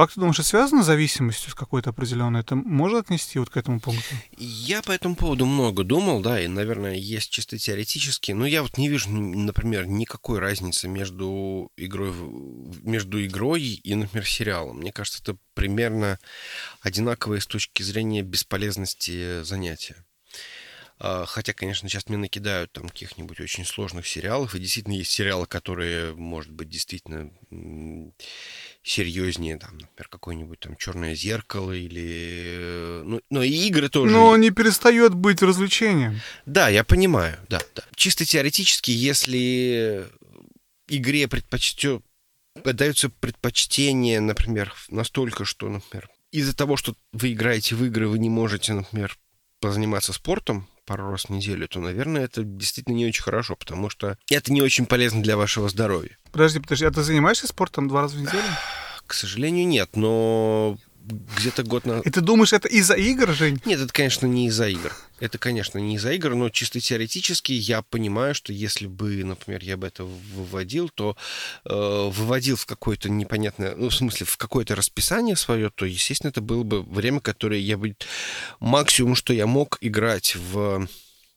Как ты думаешь, это связано с зависимостью с какой-то определенной? Это можно отнести вот к этому пункту? Я по этому поводу много думал, да, и, наверное, есть чисто теоретически, но я вот не вижу, например, никакой разницы между игрой, между игрой и, например, сериалом. Мне кажется, это примерно одинаковые с точки зрения бесполезности занятия. А, хотя, конечно, сейчас мне накидают там каких-нибудь очень сложных сериалов, и действительно есть сериалы, которые, может быть, действительно серьезнее, там, например, какое-нибудь там черное зеркало или... Э, ну, но и игры тоже. Но не перестает быть развлечением. Да, я понимаю, да, да. Чисто теоретически, если игре предпочтет дается предпочтение, например, настолько, что, например, из-за того, что вы играете в игры, вы не можете, например, позаниматься спортом пару раз в неделю, то, наверное, это действительно не очень хорошо, потому что это не очень полезно для вашего здоровья. Подожди, подожди, а ты занимаешься спортом два раза в неделю? К сожалению, нет, но где-то год на... И ты думаешь, это из-за игр, Жень? Нет, это, конечно, не из-за игр. Это, конечно, не из-за игр, но чисто теоретически я понимаю, что если бы, например, я бы это выводил, то э, выводил в какое-то непонятное, ну, в смысле, в какое-то расписание свое, то, естественно, это было бы время, которое я бы... Максимум, что я мог играть в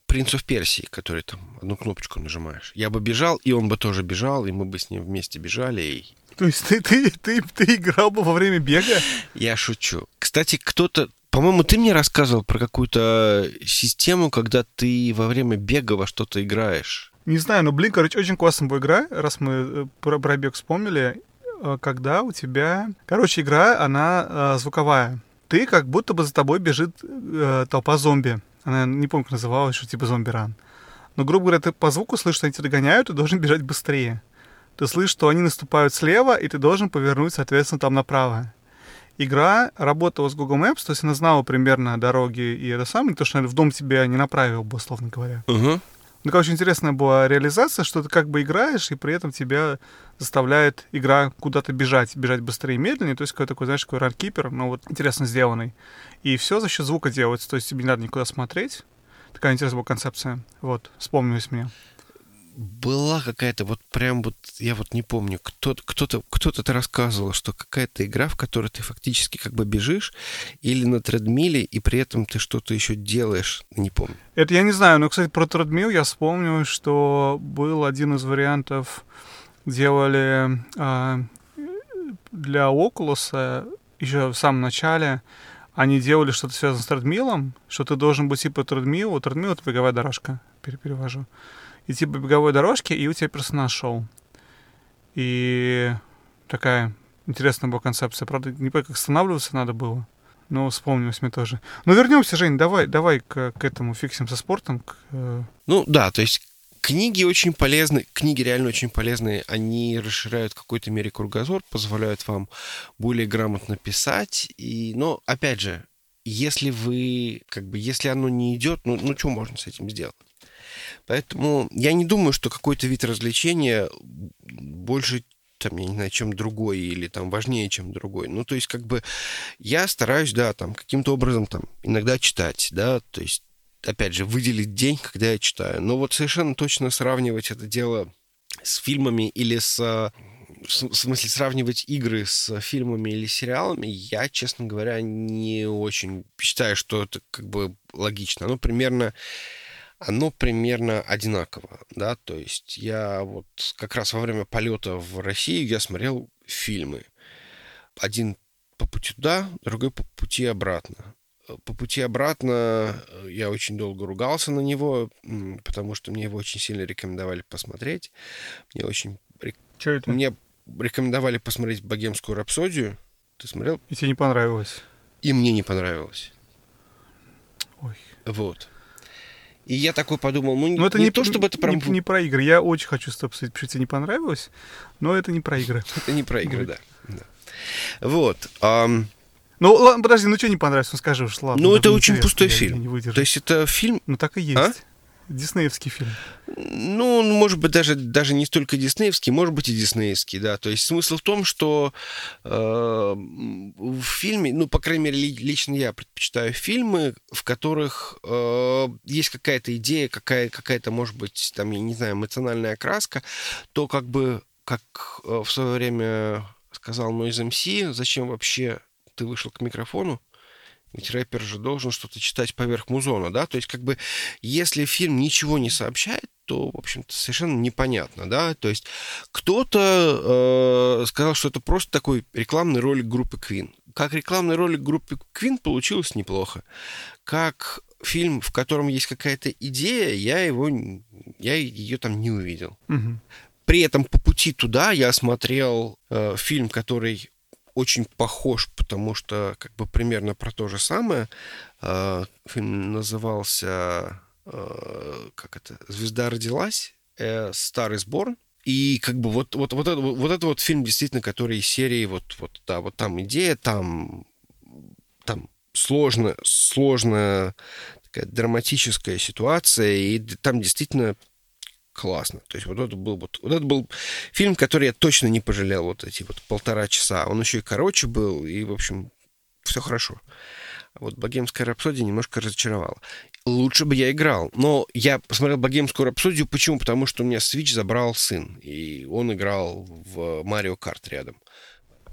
принцев Персии, который там одну кнопочку нажимаешь. Я бы бежал, и он бы тоже бежал, и мы бы с ним вместе бежали, и то есть ты, ты, ты, ты играл бы во время бега? Я шучу. Кстати, кто-то... По-моему, ты мне рассказывал про какую-то систему, когда ты во время бега во что-то играешь. Не знаю, но, блин, короче, очень классная была игра, раз мы э, про, про бег вспомнили, э, когда у тебя... Короче, игра, она э, звуковая. Ты как будто бы за тобой бежит э, толпа зомби. Она, не помню, как называлась, что типа зомби-ран. Но, грубо говоря, ты по звуку слышишь, что они тебя догоняют, и должен бежать быстрее ты слышишь, что они наступают слева, и ты должен повернуть, соответственно, там направо. Игра работала с Google Maps, то есть она знала примерно дороги и это самое, то, что наверное, в дом тебя не направил бы, условно говоря. Uh-huh. Ну, короче, интересная была реализация, что ты как бы играешь, и при этом тебя заставляет игра куда-то бежать, бежать быстрее и медленнее, то есть какой-то такой, знаешь, такой ранкипер, но вот интересно сделанный. И все за счет звука делается, то есть тебе не надо никуда смотреть. Такая интересная была концепция. Вот, вспомнилось мне была какая-то вот прям вот, я вот не помню, кто, кто-то, кто-то ты рассказывал, что какая-то игра, в которой ты фактически как бы бежишь или на тредмиле, и при этом ты что-то еще делаешь, не помню. Это я не знаю, но, кстати, про тредмил я вспомнил, что был один из вариантов, делали а, для Oculus еще в самом начале, они делали что-то связанное с тредмилом, что ты должен быть типа тредмил, тредмил — это беговая дорожка, перевожу идти по беговой дорожке, и у тебя персонаж шел. И такая интересная была концепция. Правда, не понимаю, как останавливаться надо было. Но вспомнилось мне тоже. Но вернемся, Жень, давай, давай к, к этому фиксим со спортом. К, э... Ну да, то есть книги очень полезны, книги реально очень полезны, они расширяют в какой-то мере кругозор, позволяют вам более грамотно писать, и, но, опять же, если вы, как бы, если оно не идет, ну, ну что можно с этим сделать? Поэтому я не думаю, что какой-то вид развлечения больше там, я не знаю, чем другой или там важнее, чем другой. Ну, то есть, как бы я стараюсь, да, там, каким-то образом там иногда читать, да, то есть, опять же, выделить день, когда я читаю. Но вот совершенно точно сравнивать это дело с фильмами или с в смысле сравнивать игры с фильмами или сериалами, я, честно говоря, не очень считаю, что это как бы логично. Ну, примерно оно примерно одинаково, да, то есть я вот как раз во время полета в Россию я смотрел фильмы. Один по пути туда, другой по пути обратно. по пути обратно э, я очень долго ругался на него, потому что мне его очень сильно рекомендовали посмотреть. Мне очень... Что это? Мне рекомендовали посмотреть «Богемскую рапсодию». Ты смотрел? И тебе не понравилось? И мне не понравилось. Ой. Вот. И я такой подумал, ну, но это не, не то, чтобы это прям... Не, не про игры. Я очень хочу с тобой обсудить, потому что тебе не понравилось, но это не про игры. Это не про игры, да. Вот. Ну, ладно, подожди, ну что не понравилось, ну скажи уж, ладно. Ну, это очень пустой фильм. То есть это фильм... Ну, так и есть. Диснеевский фильм. Ну, может быть, даже, даже не столько диснеевский, может быть и диснеевский, да. То есть смысл в том, что э, в фильме, ну, по крайней мере, лично я предпочитаю фильмы, в которых э, есть какая-то идея, какая, какая-то, может быть, там, я не знаю, эмоциональная окраска, то как бы, как э, в свое время сказал Noise MC, зачем вообще ты вышел к микрофону? Ведь рэпер же должен что-то читать поверх музона, да? То есть, как бы, если фильм ничего не сообщает, то, в общем-то, совершенно непонятно, да? То есть, кто-то э, сказал, что это просто такой рекламный ролик группы Queen. Как рекламный ролик группы Queen получилось неплохо. Как фильм, в котором есть какая-то идея, я его, я ее там не увидел. Угу. При этом по пути туда я смотрел э, фильм, который очень похож, потому что как бы примерно про то же самое. А, фильм назывался а, как это «Звезда родилась», э, «Старый сбор». И как бы вот, вот, вот, это, вот это вот фильм, действительно, который из серии вот, вот, да, вот там идея, там, там сложно, сложная такая драматическая ситуация, и там действительно классно. То есть вот это был вот, вот это был фильм, который я точно не пожалел вот эти вот полтора часа. Он еще и короче был, и, в общем, все хорошо. Вот «Богемская рапсодия» немножко разочаровала. Лучше бы я играл. Но я посмотрел «Богемскую рапсодию». Почему? Потому что у меня Switch забрал сын. И он играл в «Марио Карт» рядом.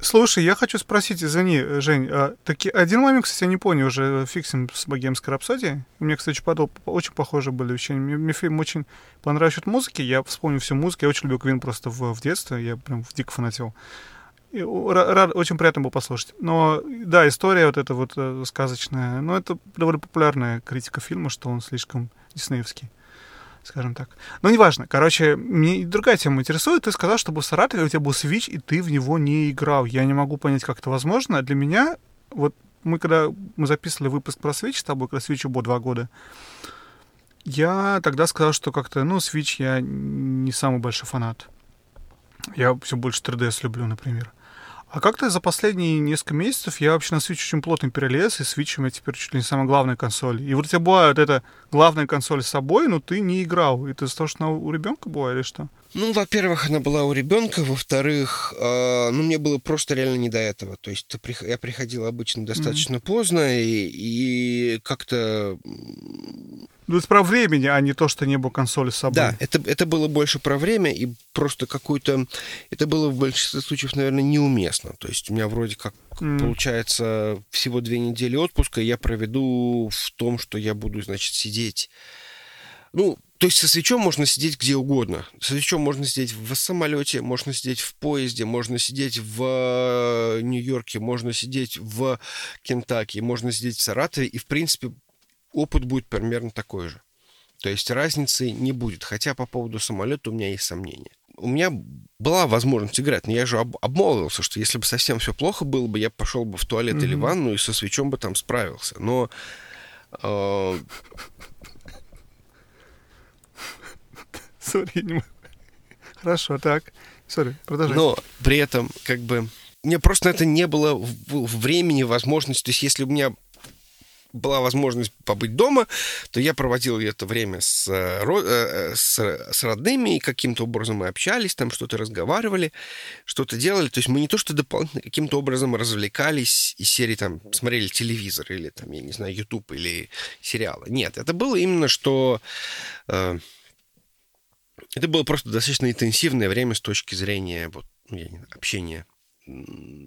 Слушай, я хочу спросить, извини, Жень, а, таки, один момент, кстати, я не понял, уже фиксим с богемской рапсодией. Мне, кстати, подол, очень похожи были ощущения. Мне, мне фильм очень понравился от музыки, я вспомню всю музыку, я очень любил Квин просто в, в детстве, я прям дико фанател. И, рад, очень приятно было послушать. Но, да, история вот эта вот э, сказочная, но это довольно популярная критика фильма, что он слишком диснеевский скажем так. Но неважно. Короче, мне другая тема интересует. Ты сказал, что был в Саратове, у тебя был Switch, и ты в него не играл. Я не могу понять, как это возможно. Для меня, вот мы когда мы записывали выпуск про Switch с тобой, когда Switch было два года, я тогда сказал, что как-то, ну, Switch я не самый большой фанат. Я все больше 3DS люблю, например. А как-то за последние несколько месяцев я вообще на Switch очень плотно перелез, и Switch у меня теперь чуть ли не самая главная консоль. И вот у тебя была вот эта главная консоль с собой, но ты не играл. Это из-за того, что она у ребенка была или что? Ну, во-первых, она была у ребенка, во-вторых, э, ну, мне было просто реально не до этого. То есть я приходил обычно достаточно mm-hmm. поздно, и, и как-то ну, это про времени, а не то, что не было консоли с собой. Да, это, это было больше про время и просто какой-то... Это было в большинстве случаев, наверное, неуместно. То есть у меня вроде как mm. получается всего две недели отпуска, я проведу в том, что я буду, значит, сидеть... Ну, то есть со свечом можно сидеть где угодно. Со свечом можно сидеть в самолете, можно сидеть в поезде, можно сидеть в э, Нью-Йорке, можно сидеть в Кентаки, можно сидеть в Саратове. И, в принципе, опыт будет примерно такой же. То есть разницы не будет. Хотя по поводу самолета у меня есть сомнения. У меня была возможность играть, но я же об, обмолвился, что если бы совсем все плохо было бы, я пошел бы в туалет mm-hmm. или ванну и со Switch ом бы там справился. Но э, [laughs] Sorry, Хорошо, так. Sorry, продолжай. Но при этом, как бы, мне просто на это не было времени, возможности. То есть, если у меня была возможность побыть дома, то я проводил это время с, э, э, с, с родными, и каким-то образом мы общались, там что-то разговаривали, что-то делали. То есть мы не то, что дополнительно каким-то образом развлекались из серии там смотрели телевизор или там, я не знаю, YouTube или сериалы. Нет, это было именно что... Э, это было просто достаточно интенсивное время с точки зрения вот, общения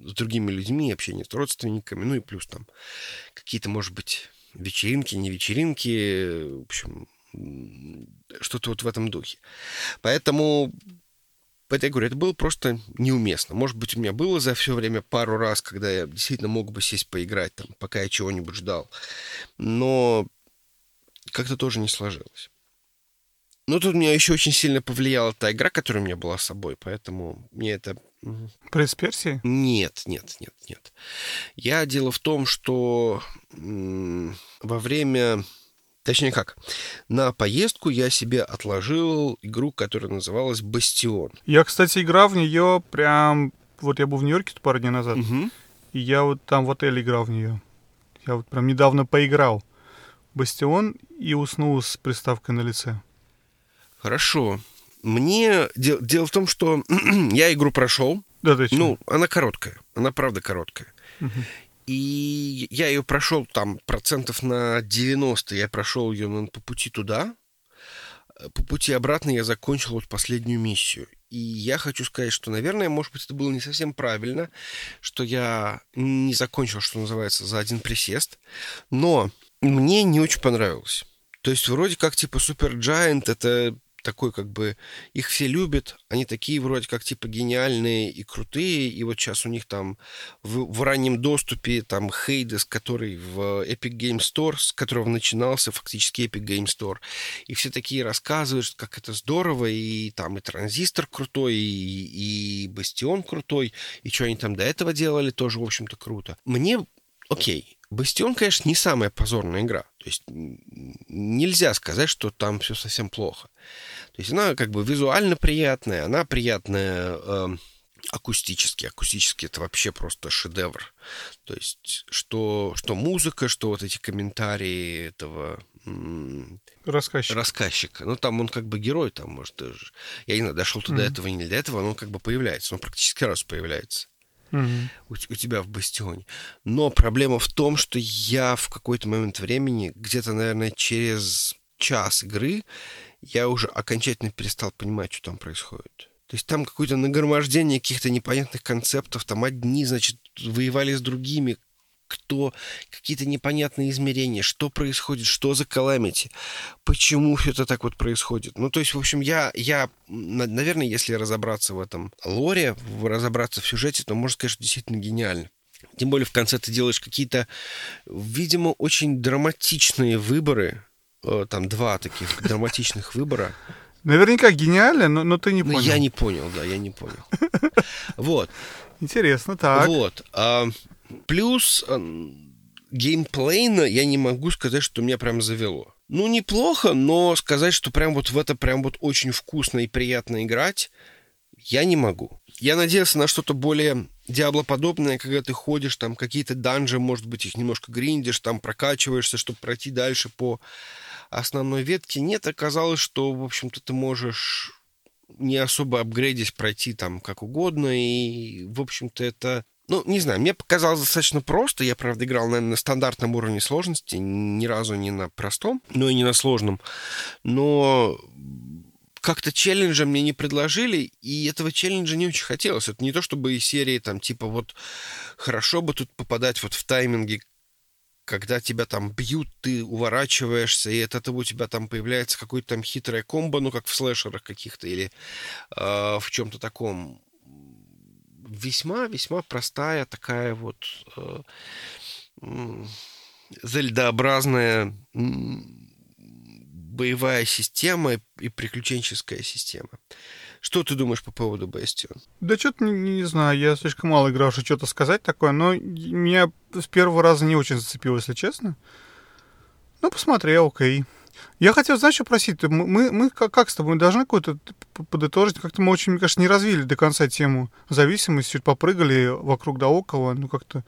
с другими людьми, общение с родственниками, ну и плюс там какие-то, может быть, вечеринки, не вечеринки, в общем, что-то вот в этом духе. Поэтому Поэтому я говорю, это было просто неуместно. Может быть, у меня было за все время пару раз, когда я действительно мог бы сесть поиграть, там, пока я чего-нибудь ждал. Но как-то тоже не сложилось. Но тут меня еще очень сильно повлияла та игра, которая у меня была с собой, поэтому мне это... Принц Персии? Нет, нет, нет, нет. Я дело в том, что во время Точнее как, на поездку я себе отложил игру, которая называлась «Бастион». Я, кстати, играл в нее прям... Вот я был в Нью-Йорке пару дней назад, Угу. и я вот там в отеле играл в нее. Я вот прям недавно поиграл. «Бастион» и уснул с приставкой на лице. Хорошо. Мне... Дел- Дело в том, что [clears throat] я игру прошел. Да, точно. Ну, она короткая. Она правда короткая. Мгм. И я ее прошел там процентов на 90. Я прошел ее наверно, по пути туда. Э, По пути обратно я закончил вот последнюю миссию. И я хочу сказать, что, наверное, может быть, это было не совсем правильно, что я не закончил, что называется, за один присест. Но мне не очень понравилось. То есть вроде как типа Super Giant это такой как бы их все любят, они такие вроде как типа гениальные и крутые, и вот сейчас у них там в, в раннем доступе там Hades, который в Epic Game Store, с которого начинался фактически Epic Game Store, и все такие рассказывают, как это здорово, и там и Транзистор крутой, и, и Бастион крутой, и что они там до этого делали, тоже, в общем-то, круто. Мне, окей, Бастион, конечно, не самая позорная игра. То есть нельзя сказать, что там все совсем плохо. То есть она как бы визуально приятная, она приятная эм, акустически. Акустически это вообще просто шедевр. То есть что, что музыка, что вот эти комментарии этого м, Рассказчик. рассказчика. Ну, там он как бы герой, там, может, даже... Я не знаю, дошел до Мгм. этого или не до этого, но он как бы появляется. Он практически раз появляется Мгм. у, у тебя в бастионе. Но проблема в том, что я в какой-то момент времени, где-то, наверное, через час игры, я уже окончательно перестал понимать, что там происходит. То есть там какое-то нагромождение каких-то непонятных концептов, там одни, значит, воевали с другими, кто, какие-то непонятные измерения, что происходит, что за каламити, почему все это так вот происходит. Ну, то есть, в общем, я, я, на- наверное, если разобраться в этом лоре, разобраться в сюжете, то можно сказать, что действительно гениально. Тем более в конце ты делаешь какие-то, видимо, очень драматичные выборы, э, там два таких [laughs] драматичных выбора. Наверняка гениально, но, но ты не Ну, понял. я не понял, да, я не понял. [laughs] Вот. Интересно, так. Вот. А, плюс а, геймплейно я не могу сказать, что меня прям завело. Ну, неплохо, но сказать, что прям вот в это прям вот очень вкусно и приятно играть, я не могу. Я надеялся на что-то более диаблоподобное, когда ты ходишь, там какие-то данжи, может быть, их немножко гриндишь, там прокачиваешься, чтобы пройти дальше по основной ветке. Нет, оказалось, что, в общем-то, ты можешь не особо апгрейдись, пройти там как угодно, и, в общем-то, это... Ну, не знаю, мне показалось достаточно просто. Я, правда, играл, наверное, на стандартном уровне сложности, ни разу не на простом, но и не на сложном. Но как-то челленджа мне не предложили, и этого челленджа не очень хотелось. Это не то, чтобы из серии там, типа, вот, хорошо бы тут попадать вот в тайминги, когда тебя там бьют, ты уворачиваешься, и от этого у тебя там появляется какое-то там хитрое комбо, ну, как в слэшерах каких-то, или э, в чем-то таком весьма-весьма простая такая вот э, зельдообразная боевая система и приключенческая система. Что ты думаешь по поводу Bastion? Да что-то не, не знаю, я слишком мало играл, чтобы что-то сказать такое, но меня с первого раза не очень зацепило, если честно. Ну, посмотрел, окей. Я хотел, знаешь, что просить? Мы, мы, как, как с тобой должны какой-то п- подытожить? Как-то мы очень, мне кажется, не развили до конца тему зависимости, чуть попрыгали вокруг да около, ну как-то,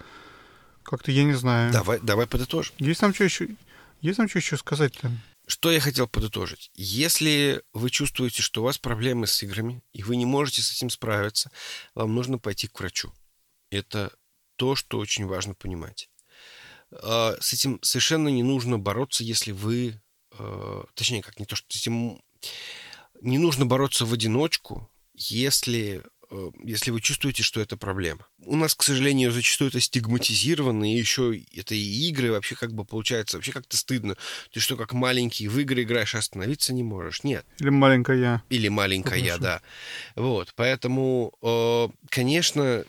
как-то я не знаю. Давай, давай подытожим. Есть там что еще? Есть там что еще сказать-то? Что я хотел подытожить? Если вы чувствуете, что у вас проблемы с играми, и вы не можете с этим справиться, вам нужно пойти к врачу. Это то, что очень важно понимать. А, С этим совершенно не нужно бороться, если вы... э, Точнее, как не то, что этим... Не нужно бороться в одиночку, если э, если вы чувствуете, что это проблема. У нас, к сожалению, зачастую это стигматизировано, и еще это и игры, вообще как бы получается, вообще как-то стыдно. Ты что, как маленький в игры играешь, остановиться не можешь? Нет. Или маленькая я. Или маленькая я, да. Вот, поэтому, э, конечно,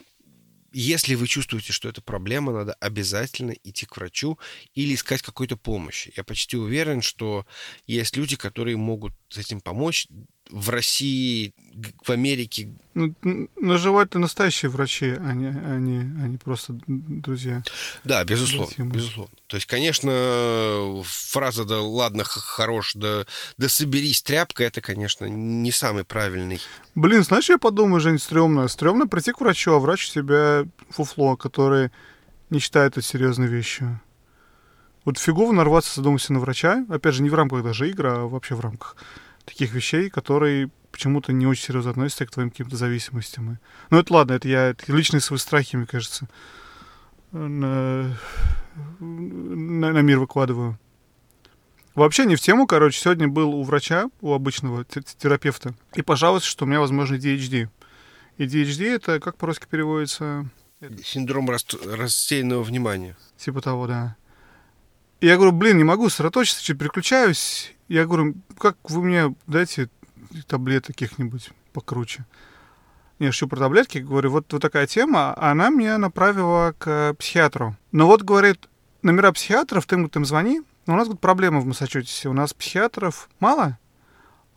если вы чувствуете, что это проблема, надо обязательно идти к врачу или искать какой-то помощи. Я почти уверен, что есть люди, которые могут с этим помочь. В России, в Америке. Ну, наживать это настоящие врачи, не, не, а не просто друзья. Да, безусловно, безусловно. То есть, конечно, фраза «да ладно, хорош, да, да соберись, тряпка» — это, конечно, не самый правильный. Блин, знаешь, я подумаю, Жень, стрёмно. Стрёмно прийти к врачу, а врач у тебя фуфло, который не считает это серьезной вещью. Вот фигово нарваться, задуматься на врача, опять же, не в рамках даже игры, а вообще в рамках таких вещей, которые почему-то не очень серьезно относятся к твоим каким-то зависимостям. Ну, это ладно, это я это личные свои страхи, мне кажется, на, на, на мир выкладываю. Вообще не в тему, короче, сегодня был у врача, у обычного терапевта, и пожалуйста, что у меня, возможно, DHD. И DHD это, как по-русски переводится? Синдром рассеянного внимания. Типа того, да. Я говорю, блин, не могу сосредоточиться, что переключаюсь. Я говорю, как вы мне дайте таблеток каких-нибудь покруче. Я шучу про таблетки, говорю, вот, вот такая тема, она меня направила к психиатру. Но вот, говорит, номера психиатров, ты ты им звони, но у нас тут проблема в Массачусетсе, у нас психиатров мало,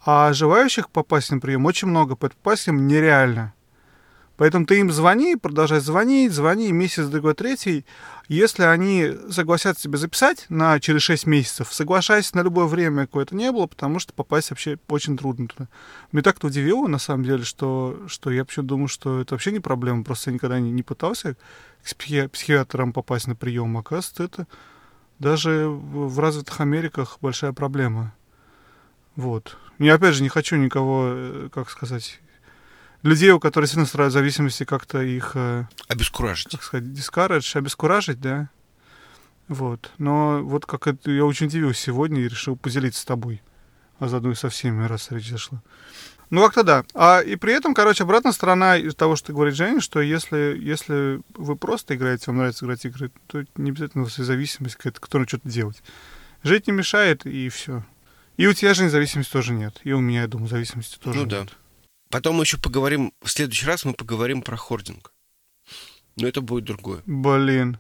а желающих попасть на прием очень много, попасть им нереально. Поэтому ты им звони, продолжай звонить, звони месяц, другой, третий. Если они согласятся тебе записать на через 6 месяцев, соглашайся на любое время, какое то не было, потому что попасть вообще очень трудно туда. Мне так-то удивило, на самом деле, что, что я вообще думаю, что это вообще не проблема, просто я никогда не, не пытался к психи- психиатрам попасть на прием. Оказывается, это даже в развитых Америках большая проблема. Вот. Я опять же не хочу никого, э, как сказать, людей, у которых сильно страдают зависимости, как-то их... Э, обескуражить. Как сказать, discourage, обескуражить, да. Вот. Но вот как это, я очень удивился сегодня и решил поделиться с тобой. А заодно и со всеми, раз речь зашла. Ну, как-то да. А, и при этом, короче, обратная сторона из того, что ты говоришь, Женя, что если, если вы просто играете, вам нравится играть игры, то не обязательно у вас есть зависимость которая что-то делать. Жить не мешает, и все. И у тебя же независимости тоже нет. И у меня, я думаю, зависимости тоже ну, нет. Да. Потом мы еще поговорим, в следующий раз мы поговорим про хординг. Но это будет другое. Блин.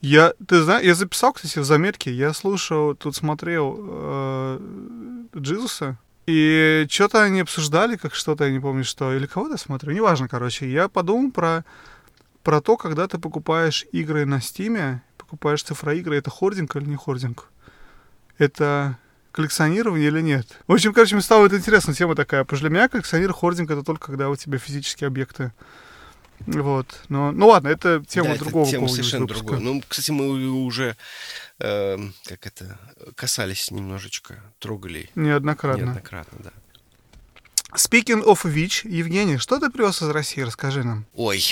Я, ты знаешь, я записал, кстати, в заметке, я слушал, тут смотрел э, Джизуса, и что-то они обсуждали, как что-то, я не помню что, или кого-то смотрю, неважно, короче. Я подумал про, про то, когда ты покупаешь игры на Стиме, покупаешь цифроигры, это хординг или не хординг? Это коллекционирование или нет. В общем, короче, мне стала это интересная тема такая, потому что для меня коллекционер хординг это только когда у тебя физические объекты. Вот. Но, ну ладно, это тема да, другого это тема совершенно другая. Ну, кстати, мы уже э, как это касались немножечко, трогали. Неоднократно. Неоднократно, да. Speaking of which, Евгений, что ты привез из России? Расскажи нам. Ой,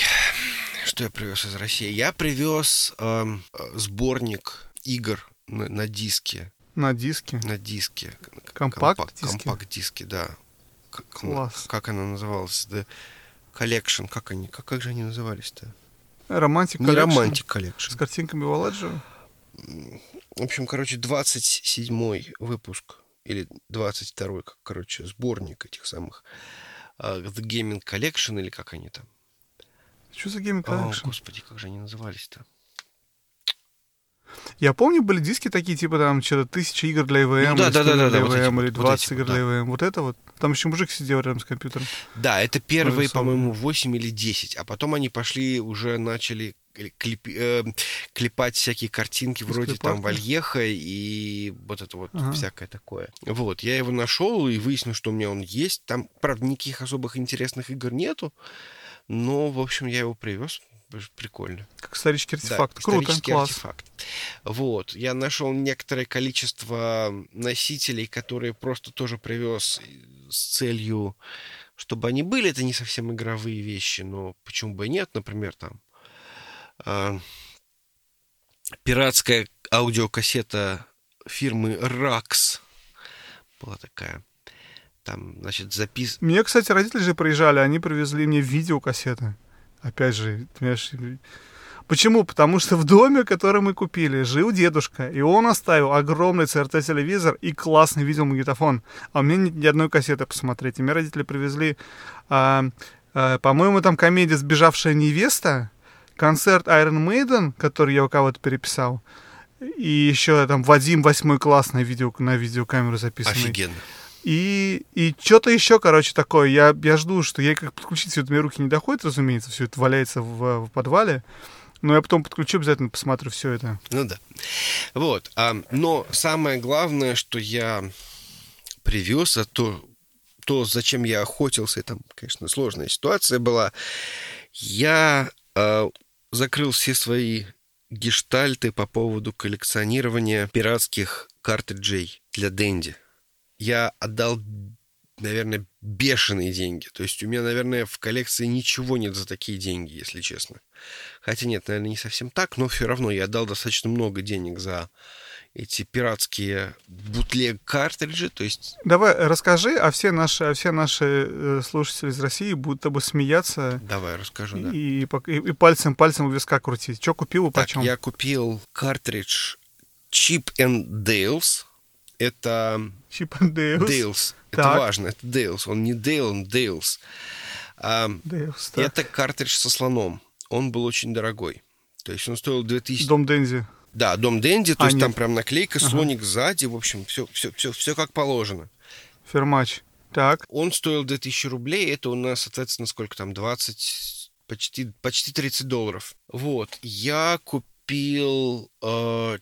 что я привез из России? Я привез э, сборник игр на, на диске на диске? На диске. Компакт-диске? Компакт-диске, да. Как, Класс. Как она называлась? The Collection. Как они? Как, как же они назывались-то? Романтик Не Романтик Collection. С картинками Валаджио? В общем, короче, 27-й выпуск. Или 22-й, короче, сборник этих самых uh, The Gaming Collection, или как они там? Что за Gaming Collection? О, господи, как же они назывались-то? Я помню, были диски такие, типа там что-то тысяча игр для ИВМ, ну, да, да, да, да, для да, вот эти, или 20 вот эти, игр да. для ИВМ. Вот это вот. Там еще мужик сидел рядом с компьютером. Да, это первые, по-моему, 8 или 10. А потом они пошли, уже начали клип, э, клепать всякие картинки Из вроде клипарта? там Вальеха и вот это вот Ага. всякое такое. Вот, я его нашел и выяснил, что у меня он есть. Там, правда, никаких особых интересных игр нету, но, в общем, я его привез. Прикольно. Как исторический Да, артефакт. Круто, исторический класс. артефакт. Вот. Я нашел некоторое количество носителей, которые просто тоже привез с целью, чтобы они были. Это не совсем игровые вещи, но почему бы и нет, например, там а, пиратская аудиокассета фирмы Rax была такая. Там, значит, запис... Мне, кстати, родители же приезжали, они привезли мне видеокассеты. Опять же, понимаешь, Почему? Потому что в доме, который мы купили, жил дедушка, и он оставил огромный CRT-телевизор и классный видеомагнитофон. А у меня ни, ни одной кассеты посмотреть. И мне родители привезли, а, а, по-моему, там комедия «Сбежавшая невеста», концерт Iron Maiden, который я у кого-то переписал, и еще там Вадим восьмой класс на, видео, на видеокамеру записанный. Офигенно. И, и что-то еще, короче, такое. Я, я жду, что я как подключить все это, мне руки не доходят, разумеется, все это валяется в, в подвале. Но я потом подключу, обязательно посмотрю все это. Ну да. Вот. А, но самое главное, что я привез, а то, то, зачем я охотился, там, конечно, сложная ситуация была. Я э, закрыл все свои гештальты по поводу коллекционирования пиратских картриджей для Дэнди. Я отдал наверное, бешеные деньги. То есть у меня, наверное, в коллекции ничего нет за такие деньги, если честно. Хотя нет, наверное, не совсем так, но все равно я отдал достаточно много денег за эти пиратские бутлег картриджи, то есть... Давай, расскажи, а все наши, а все наши э, слушатели из России будут тобой смеяться. Давай, расскажу, да. И, и, и пальцем, пальцем у виска крутить. Что купил и так, почем? я купил картридж Chip and Dales. Это... And Dales. Dales. Это так. важно, это Dales. Он не Dale, он Dales. А, Dales это картридж со слоном. Он был очень дорогой. То есть он стоил 2000... Дом Дензи. Да, Дом Денди, то а, есть нет. там прям наклейка, слоник ага. сзади, в общем, все, все, все, все как положено. Фермач. Так. Он стоил 2000 рублей, это у нас, соответственно, сколько там, 20, почти, почти 30 долларов. Вот, я купил э,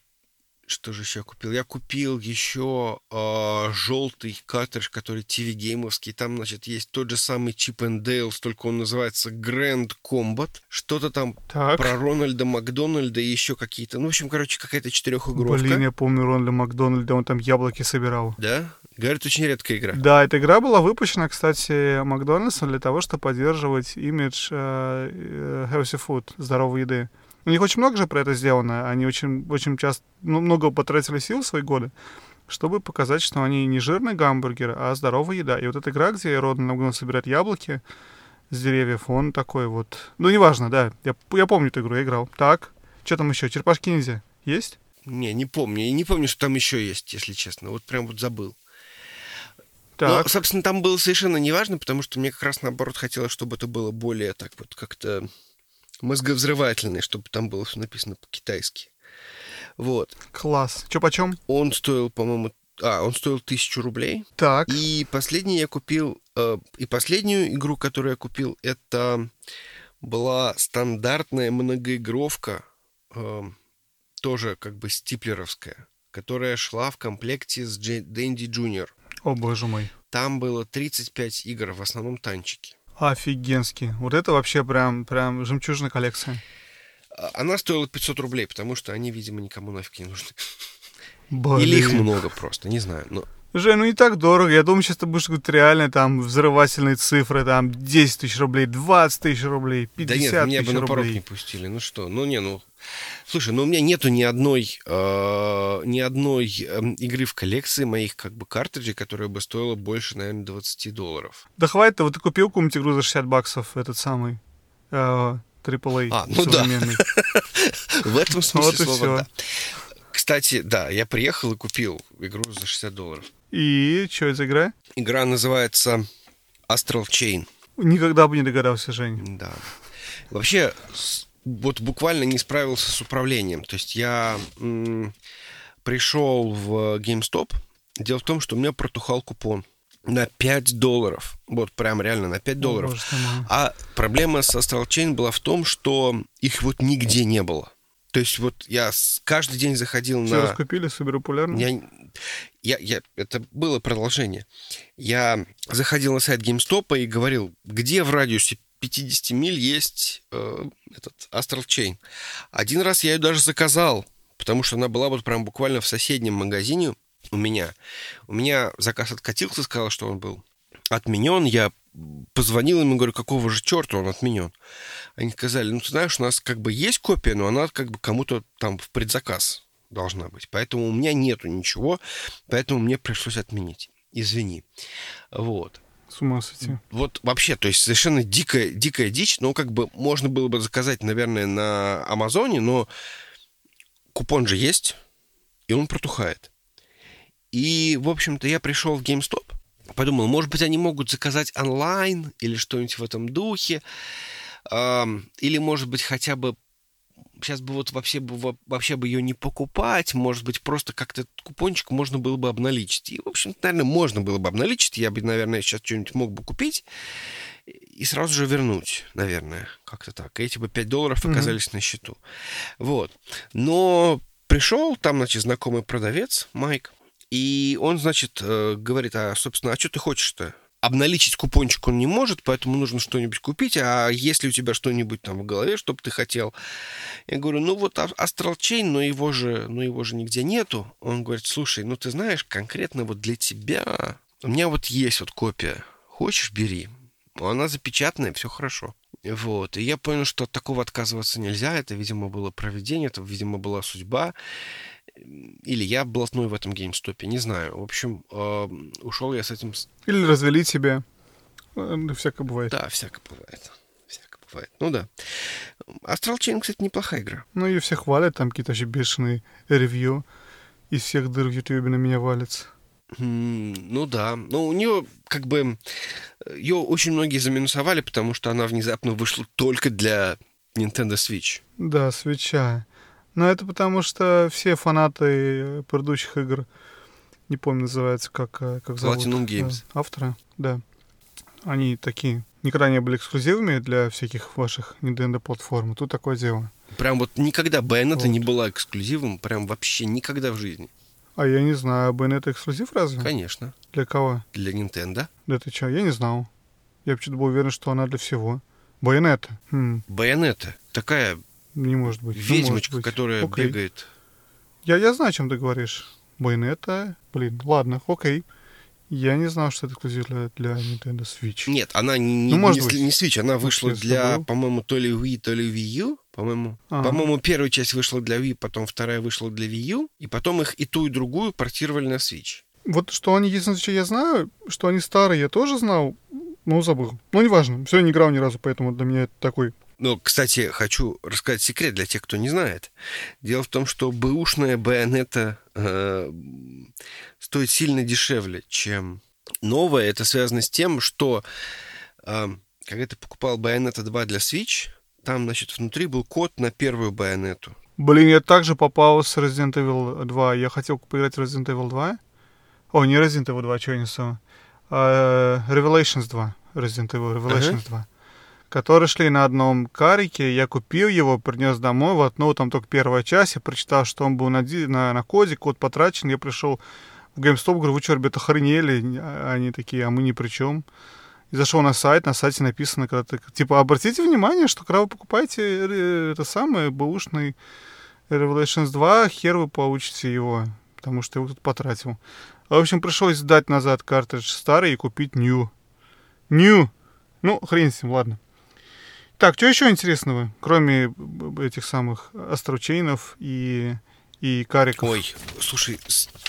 что же еще я купил? Я купил еще э, а, желтый картридж, который TV геймовский. Там, значит, есть тот же самый Chip and Dale, только он называется Grand Combat. Что-то там так. про Рональда Макдональда и еще какие-то. Ну, в общем, короче, какая-то четырехигровка. Блин, я помню Рональда Макдональда, он там яблоки собирал. Да? Говорят, очень редкая игра. Да, эта игра была выпущена, кстати, Макдональдсом для того, чтобы поддерживать имидж э, э healthy food, здоровой еды. У них очень много же про это сделано. Они очень, очень часто, ну, много потратили сил в свои годы, чтобы показать, что они не жирный гамбургер, а здоровая еда. И вот эта игра, где Роден Нагун собирает яблоки с деревьев, он такой вот... Ну, неважно, да. Я, я помню эту игру, я играл. Так, что там еще? Черепашки ниндзя есть? Не, не помню. Я не помню, что там еще есть, если честно. Вот прям вот забыл. Так. Но, собственно, там было совершенно неважно, потому что мне как раз наоборот хотелось, чтобы это было более так вот как-то мозговзрывательный, чтобы там было все написано по-китайски. Вот. Класс. Че почем? Он стоил, по-моему, а, он стоил тысячу рублей. Так. И последний я купил, э, и последнюю игру, которую я купил, это была стандартная многоигровка, э, тоже как бы стиплеровская, которая шла в комплекте с Дэнди Джуниор. О, боже мой. Там было 35 игр, в основном танчики. Офигенский. Вот это вообще прям, прям жемчужная коллекция. А, она стоила 500 рублей, потому что они, видимо, никому нафиг не нужны. Блин. Или их много просто, не знаю. Но... Жень, ну не так дорого. Я думаю, сейчас ты будешь говорить реально там взрывательные цифры, там 10 тысяч рублей, 20 тысяч рублей, 50 тысяч Да нет, меня бы на порог не пустили. Ну что, ну не, ну Слушай, ну у меня нету ни одной, э, ни одной э, игры в коллекции моих как бы картриджей, которая бы стоила больше, наверное, 20 долларов. Да хватит, вот ты купил какую-нибудь игру за 60 баксов, этот самый э, AAA а, ну современный. [laughs] В этом [laughs] смысле слова да. Кстати, да, я приехал и купил игру за 60 долларов. И что это за игра? Игра называется Astral Chain. Никогда бы не догадался, Жень. Да. Вообще, вот буквально не справился с управлением. То есть я м- пришел в GameStop. Дело в том, что у меня протухал купон на 5 долларов. Вот прям реально на 5 долларов. О, а проблема с Astral Chain была в том, что их вот нигде не было. То есть вот я каждый день заходил Все на... раскупили, супер популярно? Я, я, я, это было продолжение. Я заходил на сайт GameStop и говорил, где в радиусе 50 миль есть э, этот Astral Chain. Один раз я ее даже заказал, потому что она была вот прям буквально в соседнем магазине у меня. У меня заказ откатился, сказал, что он был отменен. Я позвонил им и говорю, какого же черта он отменен. Они сказали, ну, ты знаешь, у нас как бы есть копия, но она как бы кому-то там в предзаказ должна быть. Поэтому у меня нету ничего, поэтому мне пришлось отменить. Извини. Вот. С ума сойти. Вот вообще, то есть совершенно дикая, дикая дичь. Ну, как бы можно было бы заказать, наверное, на Амазоне, но купон же есть, и он протухает. И, в общем-то, я пришел в GameStop, подумал, может быть, они могут заказать онлайн или что-нибудь в этом духе, или, может быть, хотя бы сейчас бы вот вообще бы, вообще бы ее не покупать, может быть, просто как-то этот купончик можно было бы обналичить. И, в общем наверное, можно было бы обналичить. Я бы, наверное, сейчас что-нибудь мог бы купить и сразу же вернуть, наверное, как-то так. И эти бы 5 долларов оказались mm-hmm. на счету. Вот. Но пришел, там, значит, знакомый продавец, Майк, и он, значит, э, говорит, а, собственно, а что ты хочешь-то? обналичить купончик он не может, поэтому нужно что-нибудь купить. А если у тебя что-нибудь там в голове, что бы ты хотел? Я говорю, ну вот Chain, но его же, но его же нигде нету. Он говорит, слушай, ну ты знаешь, конкретно вот для тебя у меня вот есть вот копия. Хочешь, бери. Она запечатанная, все хорошо. Вот. И я понял, что от такого отказываться нельзя. Это, видимо, было проведение, это, видимо, была судьба или я блатной в этом геймстопе, не знаю. В общем, э, ушел я с этим... Или развели тебя. Всякое бывает. Да, всякое бывает. Всякое бывает. Ну да. Astral Chain, кстати, неплохая игра. Ну, ее все хвалят, там какие-то вообще бешеные ревью. Из всех дыр в Ютубе на меня валится. Ну да, но у нее как бы ее очень многие заминусовали, потому что она внезапно вышла только для Nintendo Switch. Да, свеча. Но это потому, что все фанаты предыдущих игр, не помню, называется, как, э, как зовут. Platinum Games. Автора, да. Они такие, никогда не были эксклюзивами для всяких ваших Nintendo-платформ. Тут такое дело. Прям вот никогда Bayonetta вот. не была эксклюзивом, прям вообще никогда в жизни. А я не знаю, Bayonetta эксклюзив разве? Конечно. Для кого? Для Nintendo. Да ты что, я не знал. Я почему-то был уверен, что она для всего. Байонета. Хм. Байонета. Такая не может быть. Ведьмочка, может быть. которая окей. бегает. Я, я знаю, о чем ты говоришь. Байонета. Блин, ладно, окей. Я не знал, что это эксклюзив для, для Nintendo Switch. Нет, она не, ну, может не, быть. не Switch, она вышла может, для, по-моему, то ли Wii, то ли Wii U, по-моему. А. По-моему, первая часть вышла для Wii, потом вторая вышла для Wii U, и потом их и ту, и другую портировали на Switch. Вот что они, единственное, что я знаю, что они старые, я тоже знал, но забыл. Ну, неважно, все, я не играл ни разу, поэтому для меня это такой но, кстати, хочу рассказать секрет для тех, кто не знает. Дело в том, что бэушная байонета э, стоит сильно дешевле, чем новая. Это связано с тем, что э, когда ты покупал Bayonetta 2 для Switch, там, значит, внутри был код на первую байонету. Блин, я также попал с Resident Evil 2. Я хотел поиграть в Resident Evil 2. О, не Resident Evil 2, что я несу. А, Revelations 2. Resident Evil Revelations uh-huh. 2 которые шли на одном карике. Я купил его, принес домой. Вот, ну, там только первая часть. Я прочитал, что он был на, на, на коде, код потрачен. Я пришел в GameStop, говорю, вы что, ребята, охренели? Они такие, а мы ни при чем. И зашел на сайт, на сайте написано, когда ты, типа, обратите внимание, что когда вы покупаете это самое, бэушный Revelations 2, хер вы получите его, потому что его тут потратил. В общем, пришлось сдать назад картридж старый и купить new. New! Ну, хрен с ним, ладно. Так, что еще интересного, кроме этих самых острочейнов и, и кариков? Ой, слушай,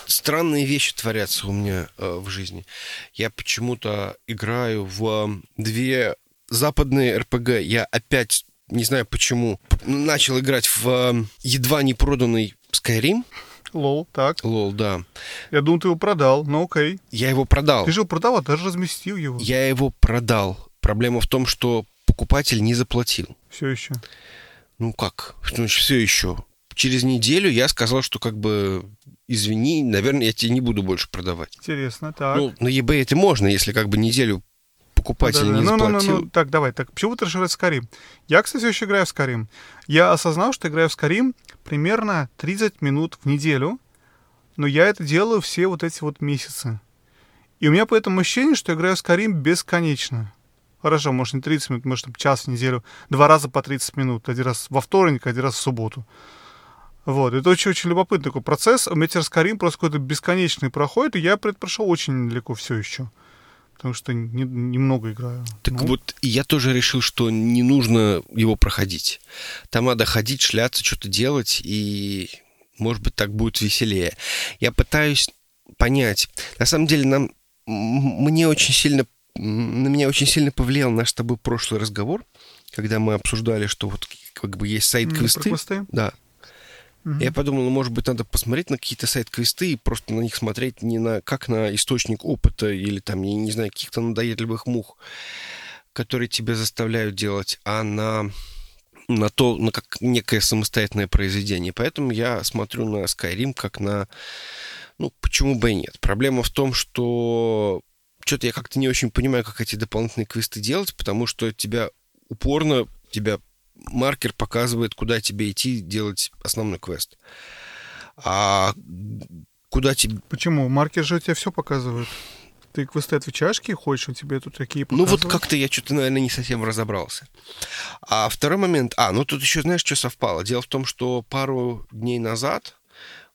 странные вещи творятся у меня э, в жизни. Я почему-то играю в э, две западные РПГ. Я опять, не знаю почему, начал играть в э, едва не проданный Skyrim. Лол, так. Лол, да. Я думал, ты его продал, но окей. Я его продал. Ты же его продал, а даже разместил его. Я его продал. Проблема в том, что покупатель не заплатил. Все еще. Ну как? Значит, все еще. Через неделю я сказал, что как бы извини, наверное, я тебе не буду больше продавать. Интересно, так. Ну, на eBay это можно, если как бы неделю покупатель да, да, не ну, заплатил. Ну, ну, ну, так, давай, так, почему ты решил Скарим? Я, кстати, все еще играю в Скарим. Я осознал, что играю в Скарим примерно 30 минут в неделю, но я это делаю все вот эти вот месяцы. И у меня поэтому ощущение, что я играю в Скарим бесконечно. Хорошо, может, не 30 минут, может, там, час в неделю, два раза по 30 минут. Один раз во вторник, один раз в субботу. Вот, это очень-очень любопытный такой процесс. Метерскарим просто какой-то бесконечный проходит, и я прошел очень далеко все еще. Потому что немного не, играю. Так ну. вот, я тоже решил, что не нужно его проходить. Там надо ходить, шляться, что-то делать, и, может быть, так будет веселее. Я пытаюсь понять. На самом деле, нам мне очень сильно, на меня очень сильно повлиял наш с тобой прошлый разговор, когда мы обсуждали, что вот как бы есть сайт-квесты. квесты? Да. Угу. Я подумал, ну, может быть, надо посмотреть на какие-то сайт-квесты и просто на них смотреть не на как на источник опыта или там, я не знаю, каких-то надоедливых мух, которые тебя заставляют делать, а на на то, на как некое самостоятельное произведение. Поэтому я смотрю на Skyrim как на... Ну, почему бы и нет. Проблема в том, что что-то я как-то не очень понимаю, как эти дополнительные квесты делать, потому что тебя упорно, тебя маркер показывает, куда тебе идти делать основной квест. А куда тебе... Почему? Маркер же тебе все показывает. Ты квесты отвечаешь, какие хочешь, у тебя тут такие показывают? Ну вот как-то я что-то, наверное, не совсем разобрался. А второй момент... А, ну тут еще знаешь, что совпало? Дело в том, что пару дней назад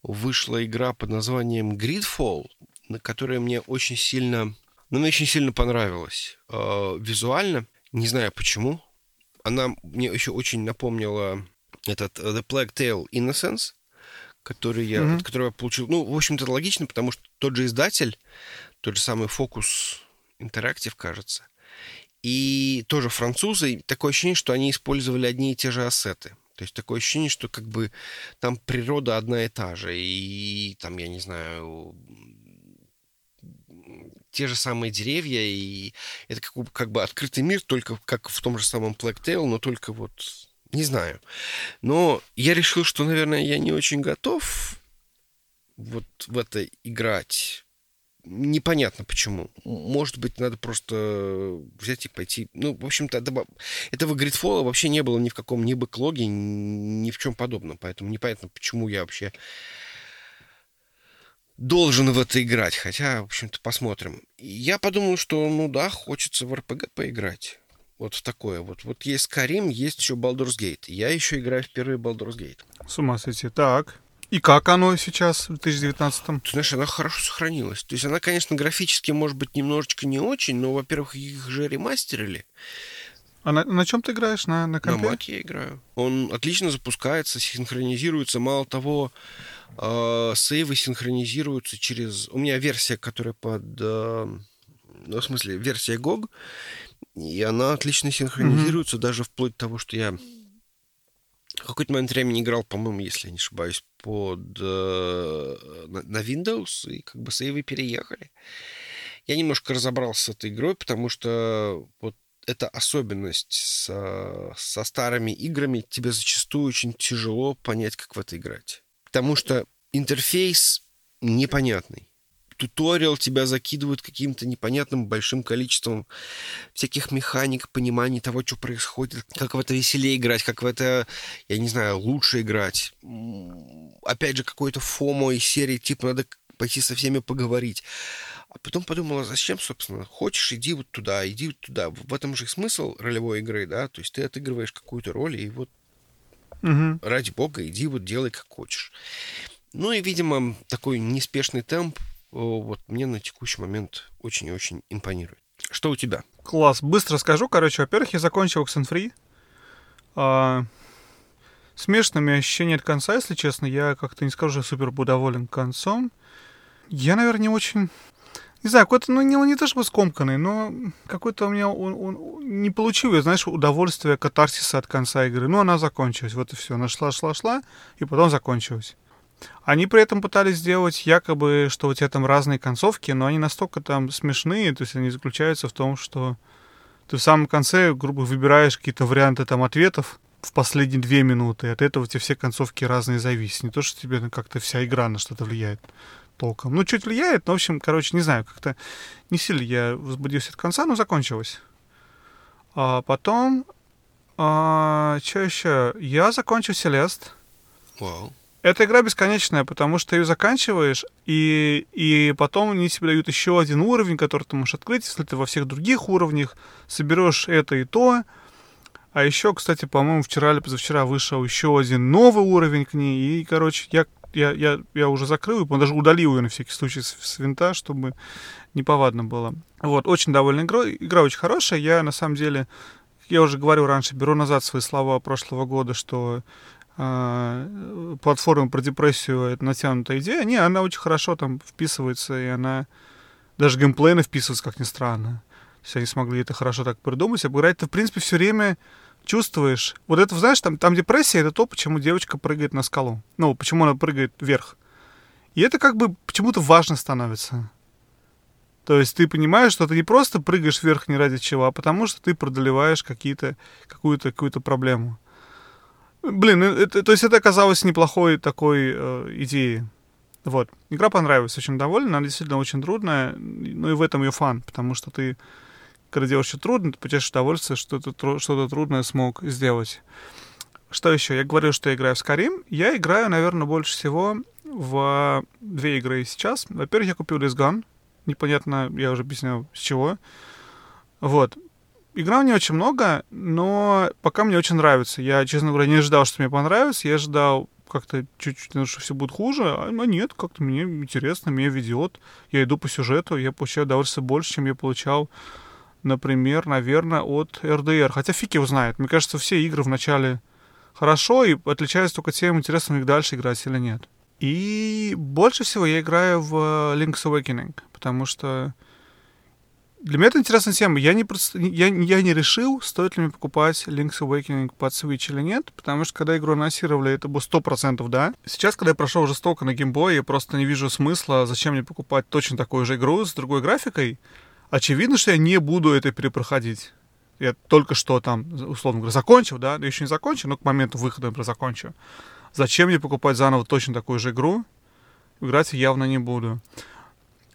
вышла игра под названием Gridfall, которая мне очень сильно... Ну, мне очень сильно понравилась. Э, визуально. Не знаю почему. Она мне еще очень напомнила этот The Plague Tale Innocence, который я, mm-hmm. от которого я получил... Ну, в общем-то, логично, потому что тот же издатель тот же самый Focus Interactive, кажется. И тоже французы. Такое ощущение, что они использовали одни и те же ассеты. То есть такое ощущение, что как бы там природа одна и та же. И там, я не знаю, те же самые деревья, и это как, как бы открытый мир, только как в том же самом Black Tail, но только вот не знаю. Но я решил, что, наверное, я не очень готов вот в это играть непонятно почему. Может быть, надо просто взять и пойти. Ну, в общем-то, этого гридфола вообще не было ни в каком ни бэклоге, ни в чем подобном. Поэтому непонятно, почему я вообще должен в это играть. Хотя, в общем-то, посмотрим. Я подумал, что, ну да, хочется в РПГ поиграть. Вот в такое вот. Вот есть Карим, есть еще Baldur's Gate. Я еще играю в первый Baldur's Gate. С ума сойти. Так. И как оно сейчас в 2019-м? Ты знаешь, она хорошо сохранилась. То есть она, конечно, графически, может быть, немножечко не очень, но, во-первых, их же ремастерили. А на, на чем ты играешь? На, на компе? На Маке я играю. Он отлично запускается, синхронизируется. Мало того, э, сейвы синхронизируются через... У меня версия, которая под... Э, ну, в смысле, версия GOG, и она отлично синхронизируется, mm-hmm. даже вплоть до того, что я в какой-то момент времени играл, по-моему, если я не ошибаюсь, под э, на, на Windows, и как бы сейвы переехали. Я немножко разобрался с этой игрой, потому что вот эта особенность со, со старыми играми, тебе зачастую очень тяжело понять, как в это играть. Потому что интерфейс непонятный туториал тебя закидывают каким-то непонятным большим количеством всяких механик, пониманий того, что происходит, как в это веселее играть, как в это, я не знаю, лучше играть. Опять же, какой-то фомо из серии, типа, надо пойти со всеми поговорить. А потом подумала, зачем, собственно, хочешь, иди вот туда, иди вот туда. В этом же смысл ролевой игры, да, то есть ты отыгрываешь какую-то роль, и вот угу. ради бога, иди вот делай как хочешь. Ну и, видимо, такой неспешный темп вот мне на текущий момент очень и очень импонирует. Что у тебя? Класс. Быстро скажу. Короче, во-первых, я закончил Oxenfree. А, смешанными ощущения от конца, если честно. Я как-то не скажу, что супер был доволен концом. Я, наверное, не очень... Не знаю, какой-то, ну, не, не то чтобы скомканный, но какой-то у меня он, он, не получил, я, знаешь, удовольствие катарсиса от конца игры. Ну, она закончилась, вот и все. Она шла, шла, шла, и потом закончилась. Они при этом пытались сделать якобы, что у тебя там разные концовки, но они настолько там смешные, то есть они заключаются в том, что ты в самом конце, грубо выбираешь какие-то варианты там ответов в последние две минуты, и от этого у тебя все концовки разные зависят. Не то, что тебе как-то вся игра на что-то влияет толком. Ну, чуть влияет, но, в общем, короче, не знаю, как-то не сильно я возбудился от конца, но закончилось. А потом, а, что еще? Я закончил Селест. Wow. Эта игра бесконечная, потому что ее заканчиваешь, и, и потом они тебе дают еще один уровень, который ты можешь открыть, если ты во всех других уровнях соберешь это и то. А еще, кстати, по-моему, вчера или позавчера вышел еще один новый уровень к ней, и, короче, я, я, я, я уже закрыл, и даже удалил ее на всякий случай с, с винта, чтобы неповадно было. Вот, очень довольна игрой. Игра очень хорошая. Я, на самом деле, я уже говорил раньше, беру назад свои слова прошлого года, что э, платформы про депрессию это натянутая идея. Не, она очень хорошо там вписывается, и она Даже геймплейно вписывается, как ни странно. То есть они смогли это хорошо так придумать. Обыграть ты, в принципе, все время чувствуешь. Вот это, знаешь, там, там депрессия, это то, почему девочка прыгает на скалу. Ну, почему она прыгает вверх. И это как бы почему-то важно становится. То есть ты понимаешь, что ты не просто прыгаешь вверх не ради чего, а потому что ты преодолеваешь какие-то, какую-то, какую-то проблему. Блин, ну, это, то есть это оказалось неплохой такой э, идеей. Вот. Игра понравилась, очень довольна, она действительно очень трудная, ну и в этом ее фан, потому что ты, когда делаешь что трудно, ты получаешь удовольствие, что ты что-то трудное смог сделать. Что еще? Я говорю, что я играю в Skyrim. Я играю, наверное, больше всего в две игры сейчас. Во-первых, я купил Gone. Непонятно, я уже объяснял, с чего. Вот. Игра мне очень много, но пока мне очень нравится. Я, честно говоря, не ожидал, что мне понравится. Я ожидал как-то чуть-чуть, ну, что все будет хуже, а нет, как-то мне интересно, меня ведет. Я иду по сюжету, я получаю удовольствие больше, чем я получал, например, наверное, от РДР. Хотя фиг его знает. Мне кажется, все игры вначале хорошо, и отличаются только тем, интересно их дальше играть или нет. И больше всего я играю в Link's Awakening, потому что для меня это интересная тема. Я не, я, я не решил, стоит ли мне покупать Link's Awakening под Switch или нет, потому что когда игру анонсировали, это было 100% да. Сейчас, когда я прошел жестоко на геймбой, я просто не вижу смысла, зачем мне покупать точно такую же игру с другой графикой. Очевидно, что я не буду это перепроходить. Я только что там, условно говоря, закончил, да, я еще не закончил, но к моменту выхода, например, закончу. Зачем мне покупать заново точно такую же игру? Играть явно не буду.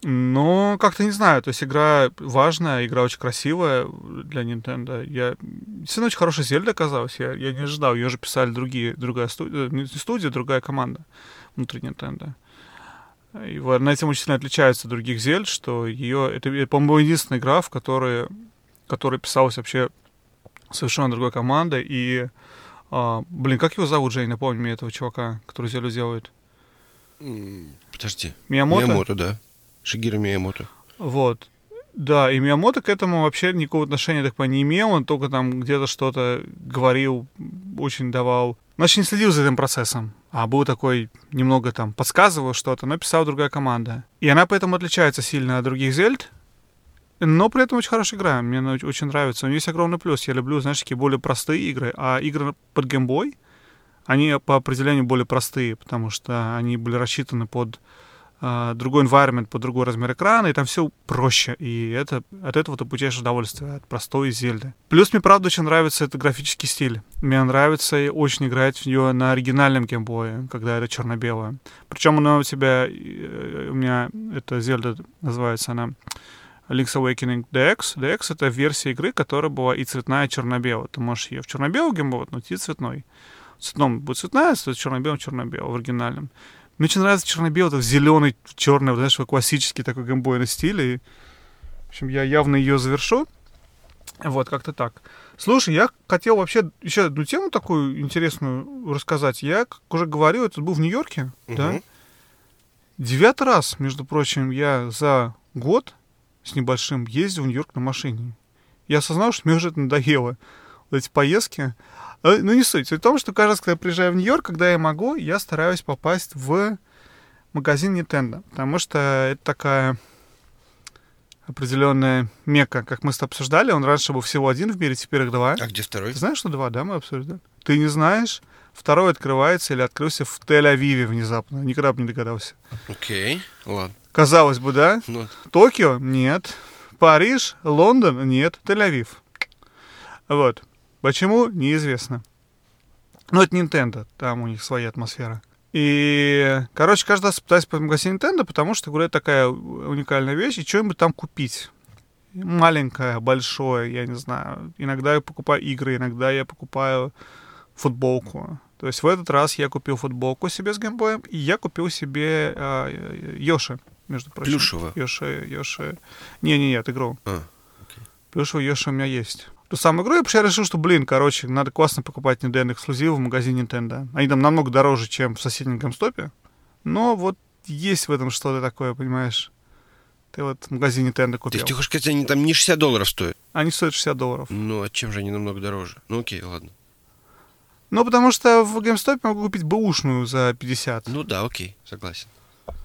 Но как-то не знаю, то есть игра важная, игра очень красивая для Nintendo. Я действительно очень хорошая Зельда оказалась. Я, я не ожидал, ее же писали другие, другая студия, не студия, другая команда внутри Nintendo. И на этим очень сильно отличается от других Зельд, что ее, это, по-моему, единственная игра, в которой, которая писалась вообще совершенно другой командой. И, а, блин, как его зовут, Жень, напомни мне этого чувака, который Зельду делает. Подожди. Миямото? Миямото, да. Шигиро Миямото. Вот. Да, и Миямото к этому вообще никакого отношения, так понимаю, не имел, он только там где-то что-то говорил, очень давал. Значит, не следил за этим процессом, а был такой, немного там подсказывал что-то, но писала другая команда. И она поэтому отличается сильно от других Зельд, но при этом очень хорошая игра, мне она очень нравится. У нее есть огромный плюс, я люблю, знаешь, такие более простые игры, а игры под геймбой, они по определению более простые, потому что они были рассчитаны под другой environment, под другой размер экрана, и там все проще. И это, от этого ты получаешь удовольствие, от простой Зельды. Плюс мне, правда, очень нравится этот графический стиль. Мне нравится очень играть в нее на оригинальном геймбое, когда это черно-белое. Причем она у тебя, э, у меня эта Зельда называется она Link's Awakening DX. DX — это версия игры, которая была и цветная, и черно-белая. Ты можешь ее в черно-белом геймбой, но и цветной. В цветном будет цветная, в черно-белом — черно-белом, в оригинальном. Мне очень нравится черно-белый, это зеленый, черный, вот, знаешь, классический такой геймбойный стиль. И, в общем, я явно ее завершу. Вот, как-то так. Слушай, я хотел вообще еще одну тему такую интересную рассказать. Я, как уже говорил, это был в Нью-Йорке, угу. да? Девятый раз, между прочим, я за год с небольшим ездил в Нью-Йорк на машине. Я осознал, что мне уже это надоело. Вот эти поездки. Э, ну, не суть. Суть в том, что каждый раз, когда я приезжаю в Нью-Йорк, когда я могу, я стараюсь попасть в магазин Nintendo. Потому что это такая определенная мека, как мы с тобой обсуждали. Он раньше был всего один в мире, теперь их два. А где второй? Ты знаешь, что два, да, мы обсуждали? Ты не знаешь? Второй открывается или открылся в Тель-Авиве внезапно. Никогда бы не догадался. Окей, okay. ладно. Казалось бы, да? Ну... Токио? Нет. Париж? Лондон? Нет. Тель-Авив. Вот. Почему? Неизвестно. Но это Nintendo, там у них своя атмосфера. И, короче, каждый раз пытаюсь по магазину Nintendo, потому что, говорю, это такая уникальная вещь, и что-нибудь там купить. Маленькое, большое, я не знаю. Иногда я покупаю игры, иногда я покупаю футболку. То есть в этот раз я купил футболку себе с геймбоем, и я купил себе э, Йоши, между прочим. Плюшево? Йоши, Йоши... Не-не-не, игру. А, окей. Плюшево Йоши у меня есть ту самую игру, я вообще решил, что, блин, короче, надо классно покупать Nintendo эксклюзивы в магазине Nintendo. Они там намного дороже, чем в соседнем гамстопе. Но вот есть в этом что-то такое, понимаешь? Ты вот в магазине Nintendo купил. Ты, ты хочешь сказать, они там не 60 долларов стоят? Они стоят 60 долларов. Ну, а чем же они намного дороже? Ну, окей, ладно. Ну, потому что в GameStop могу купить бэушную за 50. Ну да, окей, согласен.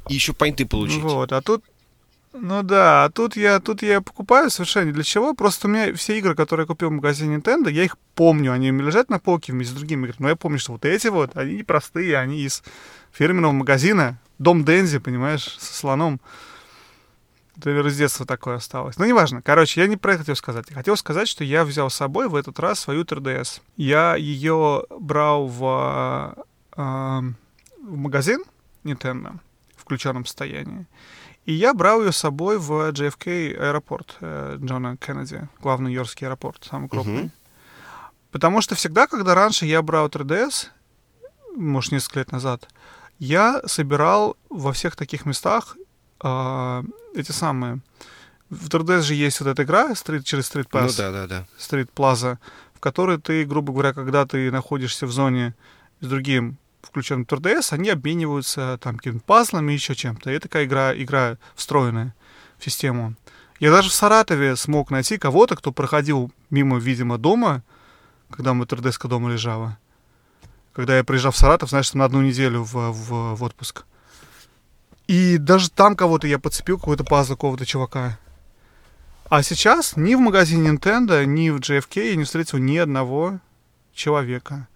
И еще поинты получить. Вот, а тут Ну да, а тут я, тут я покупаю совершенно для чего. Просто у меня все игры, которые я купил в магазине Nintendo, я их помню. Они у меня лежат на полке вместе с другими играми. Но я помню, что вот эти вот, они непростые, они из фирменного магазина. Дом Дензи, понимаешь, со слоном. Это из детства такое осталось. Ну, неважно. Короче, я не про это хотел сказать. Я хотел сказать, что я взял с собой в этот раз свою 3DS. Я ее брал в, э, в магазин Nintendo в включенном состоянии. И я брал ее с собой в JFK аэропорт э, Джона Кеннеди, главный нью-йоркский аэропорт, самый крупный. Uh-huh. Потому что всегда, когда раньше я брал 3DS, может, несколько лет назад, я собирал во всех таких местах э, эти самые... В 3DS же есть вот эта игра Street, через Street Pass. Ну да, да, да. Street Plaza, в которой ты, грубо говоря, когда ты находишься в зоне с другим включен 3DS, они обмениваются там какими-то пазлами, еще чем-то. И такая игра, игра встроенная в систему. Я даже в Саратове смог найти кого-то, кто проходил мимо, видимо, дома, когда мы 3DS дома лежала. Когда я приезжал в Саратов, знаешь, на одну неделю в, в, в отпуск. И даже там кого-то я подцепил, какой-то пазл какого-то чувака. А сейчас ни в магазине Nintendo, ни в JFK я не встретил ни одного человека.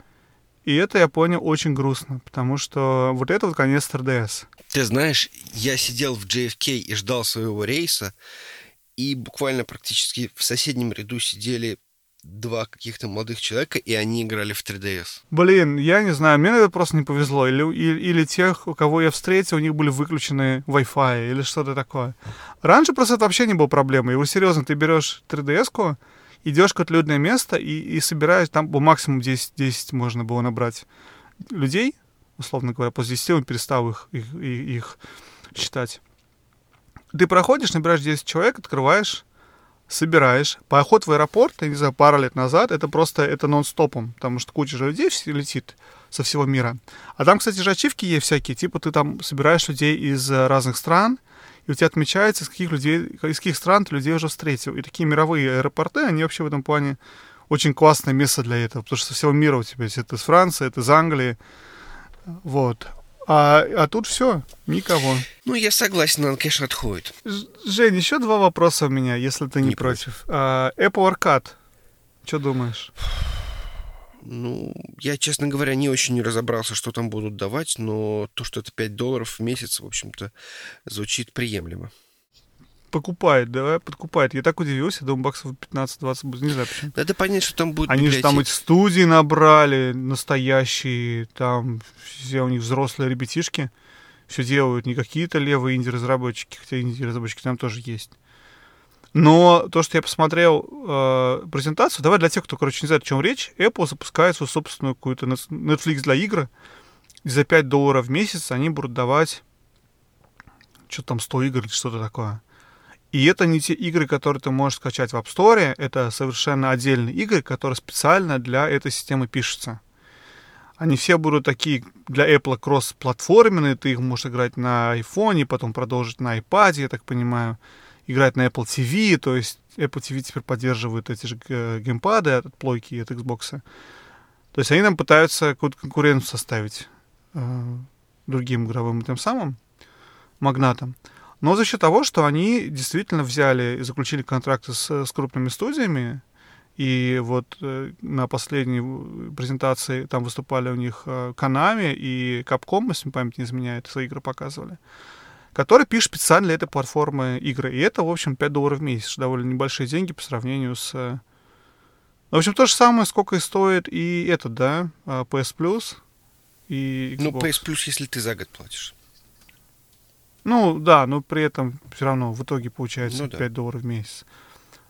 И это я понял очень грустно, потому что вот это вот конец 3DS. Ты знаешь, я сидел в JFK и ждал своего рейса, и буквально практически в соседнем ряду сидели два каких-то молодых человека, и они играли в 3DS. Блин, я не знаю, мне это просто не повезло. Или, или, или тех, у кого я встретил, у них были выключены Wi-Fi или что-то такое. Раньше просто это вообще не было проблемой. Вот серьезно, ты берешь 3DS-ку, идешь в какое-то людное место и, и собираешь, там по максимум 10, 10 можно было набрать людей, условно говоря, после 10 он перестал их, их, их считать. Ты проходишь, набираешь 10 человек, открываешь, собираешь. Поход в аэропорт, я не знаю, пару лет назад, это просто, это нон-стопом, потому что куча же людей летит со всего мира. А там, кстати же, ачивки есть всякие, типа ты там собираешь людей из разных стран, и у тебя отмечается, из каких людей, из каких стран ты людей уже встретил. И такие мировые аэропорты, они вообще в этом плане очень классное место для этого, потому что со всего мира у тебя есть. Это из Франции, это из Англии. Вот. А, а тут все, никого. Ну, я согласен, он, конечно, отходит. Жень, еще два вопроса у меня, если ты не, не против. против. А, Apple Arcade, что думаешь? Ну, я, честно говоря, не очень разобрался, что там будут давать, но то, что это 5 долларов в месяц, в общем-то, звучит приемлемо. Покупает, давай, подкупает. Я так удивился, думаю, баксов 15-20 будет, не знаю почему. Надо понять, что там будет Они же там эти студии набрали, настоящие, там все у них взрослые ребятишки, все делают, не какие-то левые инди-разработчики, хотя инди-разработчики там тоже есть. Но то, что я посмотрел э, презентацию, давай для тех, кто, короче, не знает, о чем речь, Apple запускает свою собственную какую-то Netflix для игр. И за 5 долларов в месяц они будут давать что там, 100 игр или что-то такое. И это не те игры, которые ты можешь скачать в App Store, это совершенно отдельные игры, которые специально для этой системы пишутся. Они все будут такие для Apple кросс-платформенные, ты их можешь играть на iPhone, потом продолжить на iPad, я так понимаю играть на Apple TV, то есть Apple TV теперь поддерживает эти же э, геймпады от плойки от Xbox. То есть они нам пытаются какую-то конкуренцию составить э, другим игровым тем самым магнатам. Но за счет того, что они действительно взяли и заключили контракты с, с крупными студиями, и вот э, на последней презентации там выступали у них э, Konami и Capcom, если память не изменяет, свои игры показывали который пишет специально для этой платформы игры. И это, в общем, 5 долларов в месяц, довольно небольшие деньги по сравнению с... Э, в общем, то же самое, сколько и стоит и этот, да, а, PS Plus и ну, Xbox. Ну, PS Plus, если ты за год платишь. Ну, да, но при этом все равно в итоге получается ну, да. 5 долларов в месяц.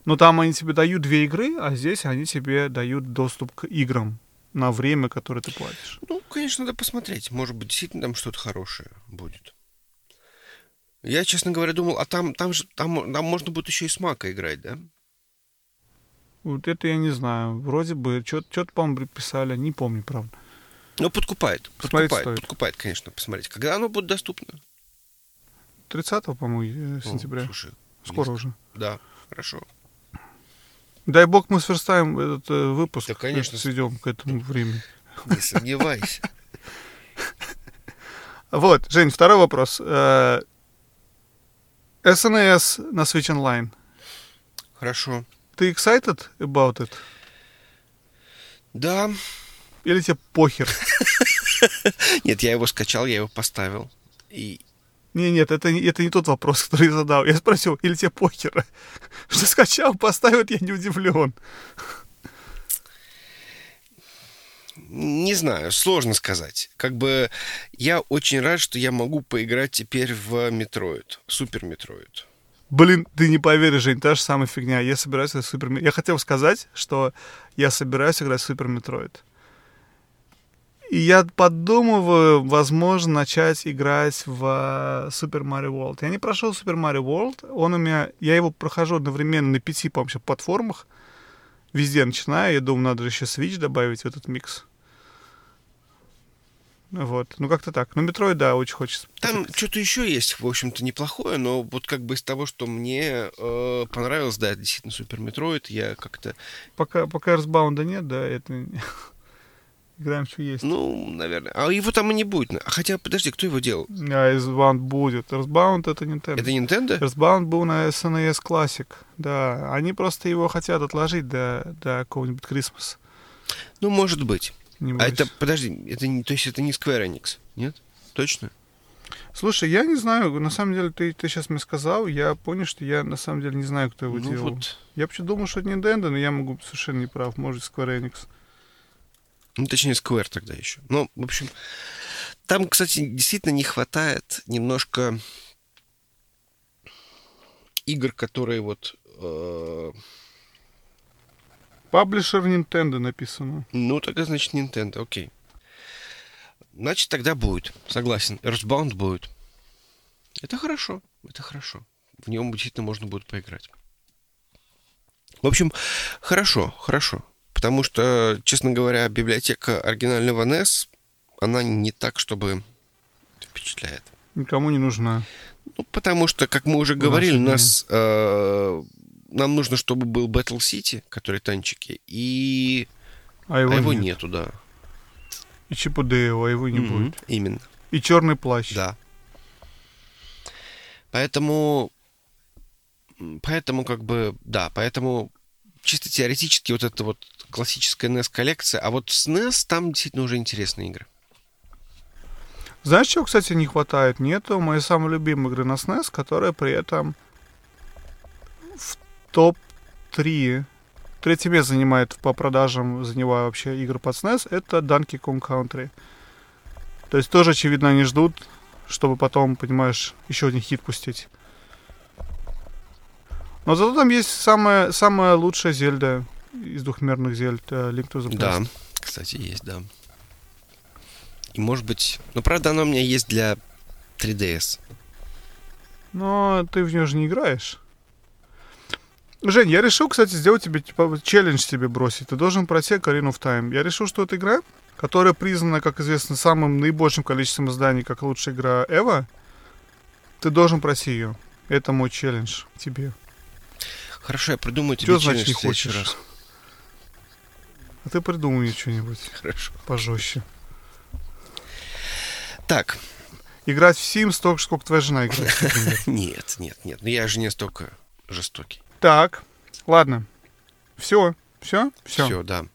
Но там они тебе дают две игры, а здесь они тебе дают доступ к играм на время, которое ты платишь. Ну, конечно, надо посмотреть. Может быть, действительно там что-то хорошее будет. Я, честно говоря, думал, а там, там же там, там можно будет еще и с Мака играть, да? Вот это я не знаю. Вроде бы, что-то, по-моему, писали, не помню, правда. Ну, подкупает. Посмотреть подкупает, стоит. подкупает, конечно, посмотреть. Когда оно будет доступно? 30 по-моему, сентября. О, слушай, Скоро близко. уже. Да, хорошо. Дай бог мы сверстаем этот э, выпуск. Да, конечно. Сведем к этому времени. Не сомневайся. [laughs] Вот, Жень, второй вопрос. SNES на Switch Online. Хорошо. Ты excited about it? Да. Или тебе похер? [laughs] Нет, я его скачал, я его поставил. И Не, нет, это, это не тот вопрос, который я задал. Я спросил, или тебе похер? [laughs] Что скачал, поставил, я не удивлен. Не знаю, сложно сказать. Как бы я очень рад, что я могу поиграть теперь в Metroid, Super Metroid. Блин, ты не поверишь, Жень, та же самая фигня. Я собираюсь играть в Супер Я хотел сказать, что я собираюсь играть в Super Metroid. И я подумываю, возможно, начать играть в Super Mario World. Я не прошел Super Mario World. Он у меня... Я его прохожу одновременно на пяти, по-моему, платформах. Везде начинаю. Я думаю, надо еще Switch добавить в этот микс. Вот. Ну, как-то так. Ну, Metroid, да, очень хочется. Там что-то еще есть, в общем-то, неплохое, но вот как бы из того, что мне э, понравилось, да, действительно, Super Metroid, я как-то, Пока, пока Earthbound нет, да, это... [laughs] Играем, что есть. ну, наверное, а его там и не будет. А Хотя, подожди, кто его делал? А Earthbound будет. Earthbound это Nintendo. Это Nintendo? Earthbound был на SNES Classic. Да, они просто его хотят отложить до, до какого-нибудь Christmas. Ну, может быть. Небось. А это, подожди, это не, то есть это не Square Enix, нет? Точно? Слушай, я не знаю, на самом деле, ты, ты сейчас мне сказал, я понял, что я на самом деле не знаю, кто его ну делал. вот, Я вообще думал, что это Nintendo, но я могу быть совершенно не прав. Может, Square Enix. ну, точнее, Square тогда еще. Ну, в общем, там, кстати, действительно не хватает немножко игр, которые вот... э, Паблишер Nintendo написано. ну, тогда, значит, Nintendo, окей. Значит, тогда будет. Согласен. Earthbound будет. Это хорошо. Это хорошо. В нем действительно можно будет поиграть. В общем, хорошо, хорошо. Потому что, честно говоря, библиотека оригинального NES, она не так, чтобы впечатляет. Никому не нужна. Ну, потому что, как мы уже говорили, у наши нас э, нам нужно, чтобы был Battle City, который танчики, и А его, а его нет. нету, да. И Чип и Дейл, а его не Мгм, будет. Именно. И Черный плащ. Да. Поэтому, поэтому как бы, да, поэтому чисто теоретически вот это вот классическая NES-коллекция, а вот с NES там действительно уже интересные игры. Знаешь, чего, кстати, не хватает? Нету моей самой любимой игры на SNES, которая при этом топ-3. Третье место занимает по продажам, занимая вообще игры под SNES, это Donkey Kong Country. То есть тоже, очевидно, они ждут, чтобы потом, понимаешь, еще один хит пустить. Но зато там есть самая, самая лучшая Зельда из двухмерных Зельд, э, Link to the Past. Да, кстати, есть, да. И может быть... Ну, правда, она у меня есть для 3DS. Но ты в нее же не играешь. Жень, я решил, кстати, сделать тебе типа челлендж себе бросить. Ты должен пройти Ocarina of Time. Я решил, что это игра, которая признана, как известно, самым наибольшим количеством изданий как лучшая игра Эва. Ты должен пройти ее. Это мой челлендж тебе. Хорошо, я придумаю тебе Чё значит не в хочешь? раз. А ты придумай мне что-нибудь Хорошо. пожестче. Так, Играть в Sims столько, сколько твоя жена играет. [laughs] нет, нет, нет. Ну, я же не столько жестокий. Так, ладно. Все, все, все. Все, да.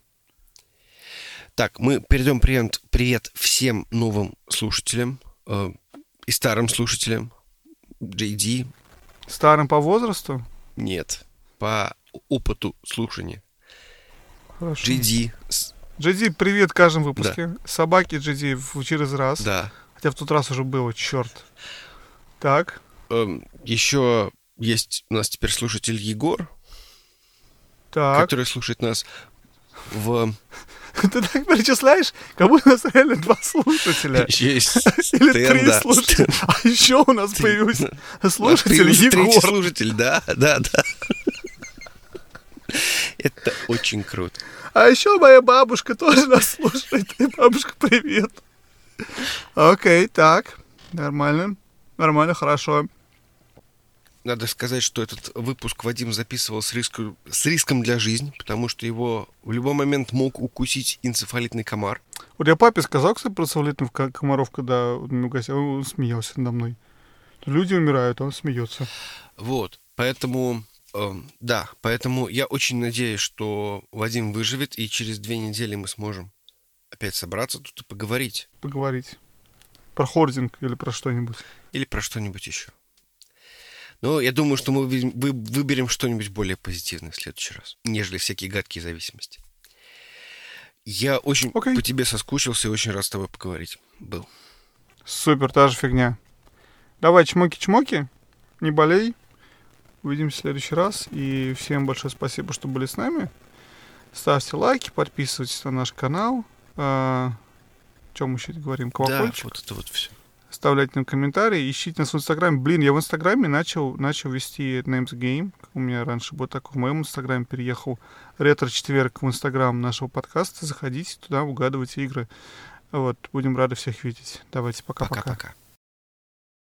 Так, мы перейдем привет, привет всем новым слушателям э, и старым слушателям. JD, Старым по возрасту? нет, по опыту слушания. Хорошо. JD, Джеди, привет в каждом выпуске. Собаки Джеди в- через раз. да. Хотя в тот раз уже было, черт. Так. Эм, еще есть у нас теперь слушатель Егор, Так. который слушает нас в... [laughs] Ты так перечисляешь, как будто у нас реально два слушателя. [laughs] Есть Или три слушателя. А еще у нас появился слушатель Егор. слушатель, да, да, да. Это очень круто. А еще моя бабушка тоже нас слушает. И бабушка, привет. Окей, так. Нормально. Нормально, хорошо. Надо сказать, что этот выпуск Вадим записывал с, риску, с риском для жизни, потому что его в любой момент мог укусить энцефалитный комар. Вот я папе сказал, кстати, про совлитных комаров, когда угостил, он смеялся надо мной. Люди умирают, он смеется. Вот, поэтому, э, да, поэтому я очень надеюсь, что Вадим выживет, и через две недели мы сможем опять собраться тут и поговорить. Поговорить. Про хординг или про что-нибудь. Или про что-нибудь еще. Но я думаю, что мы вы- вы- выберем что-нибудь более позитивное в следующий раз, нежели всякие гадкие зависимости. Я очень Окей. по тебе соскучился и очень рад с тобой поговорить. Был. Супер, та же фигня. Давай, чмоки-чмоки, не болей. Увидимся в следующий раз. И всем большое спасибо, что были с нами. Ставьте лайки, подписывайтесь на наш канал. А, чем мы еще говорим? Да, Колокольчик. вот это вот все. Оставляйте нам комментарии, ищите нас в Инстаграме. Блин, я в Инстаграме начал, начал вести Names Game. как У меня раньше был такой. В моем Инстаграме переехал ретро-четверг в Инстаграм нашего подкаста. Заходите туда, угадывайте игры. Вот, будем рады всех видеть. Давайте, пока-пока. Пока-пока.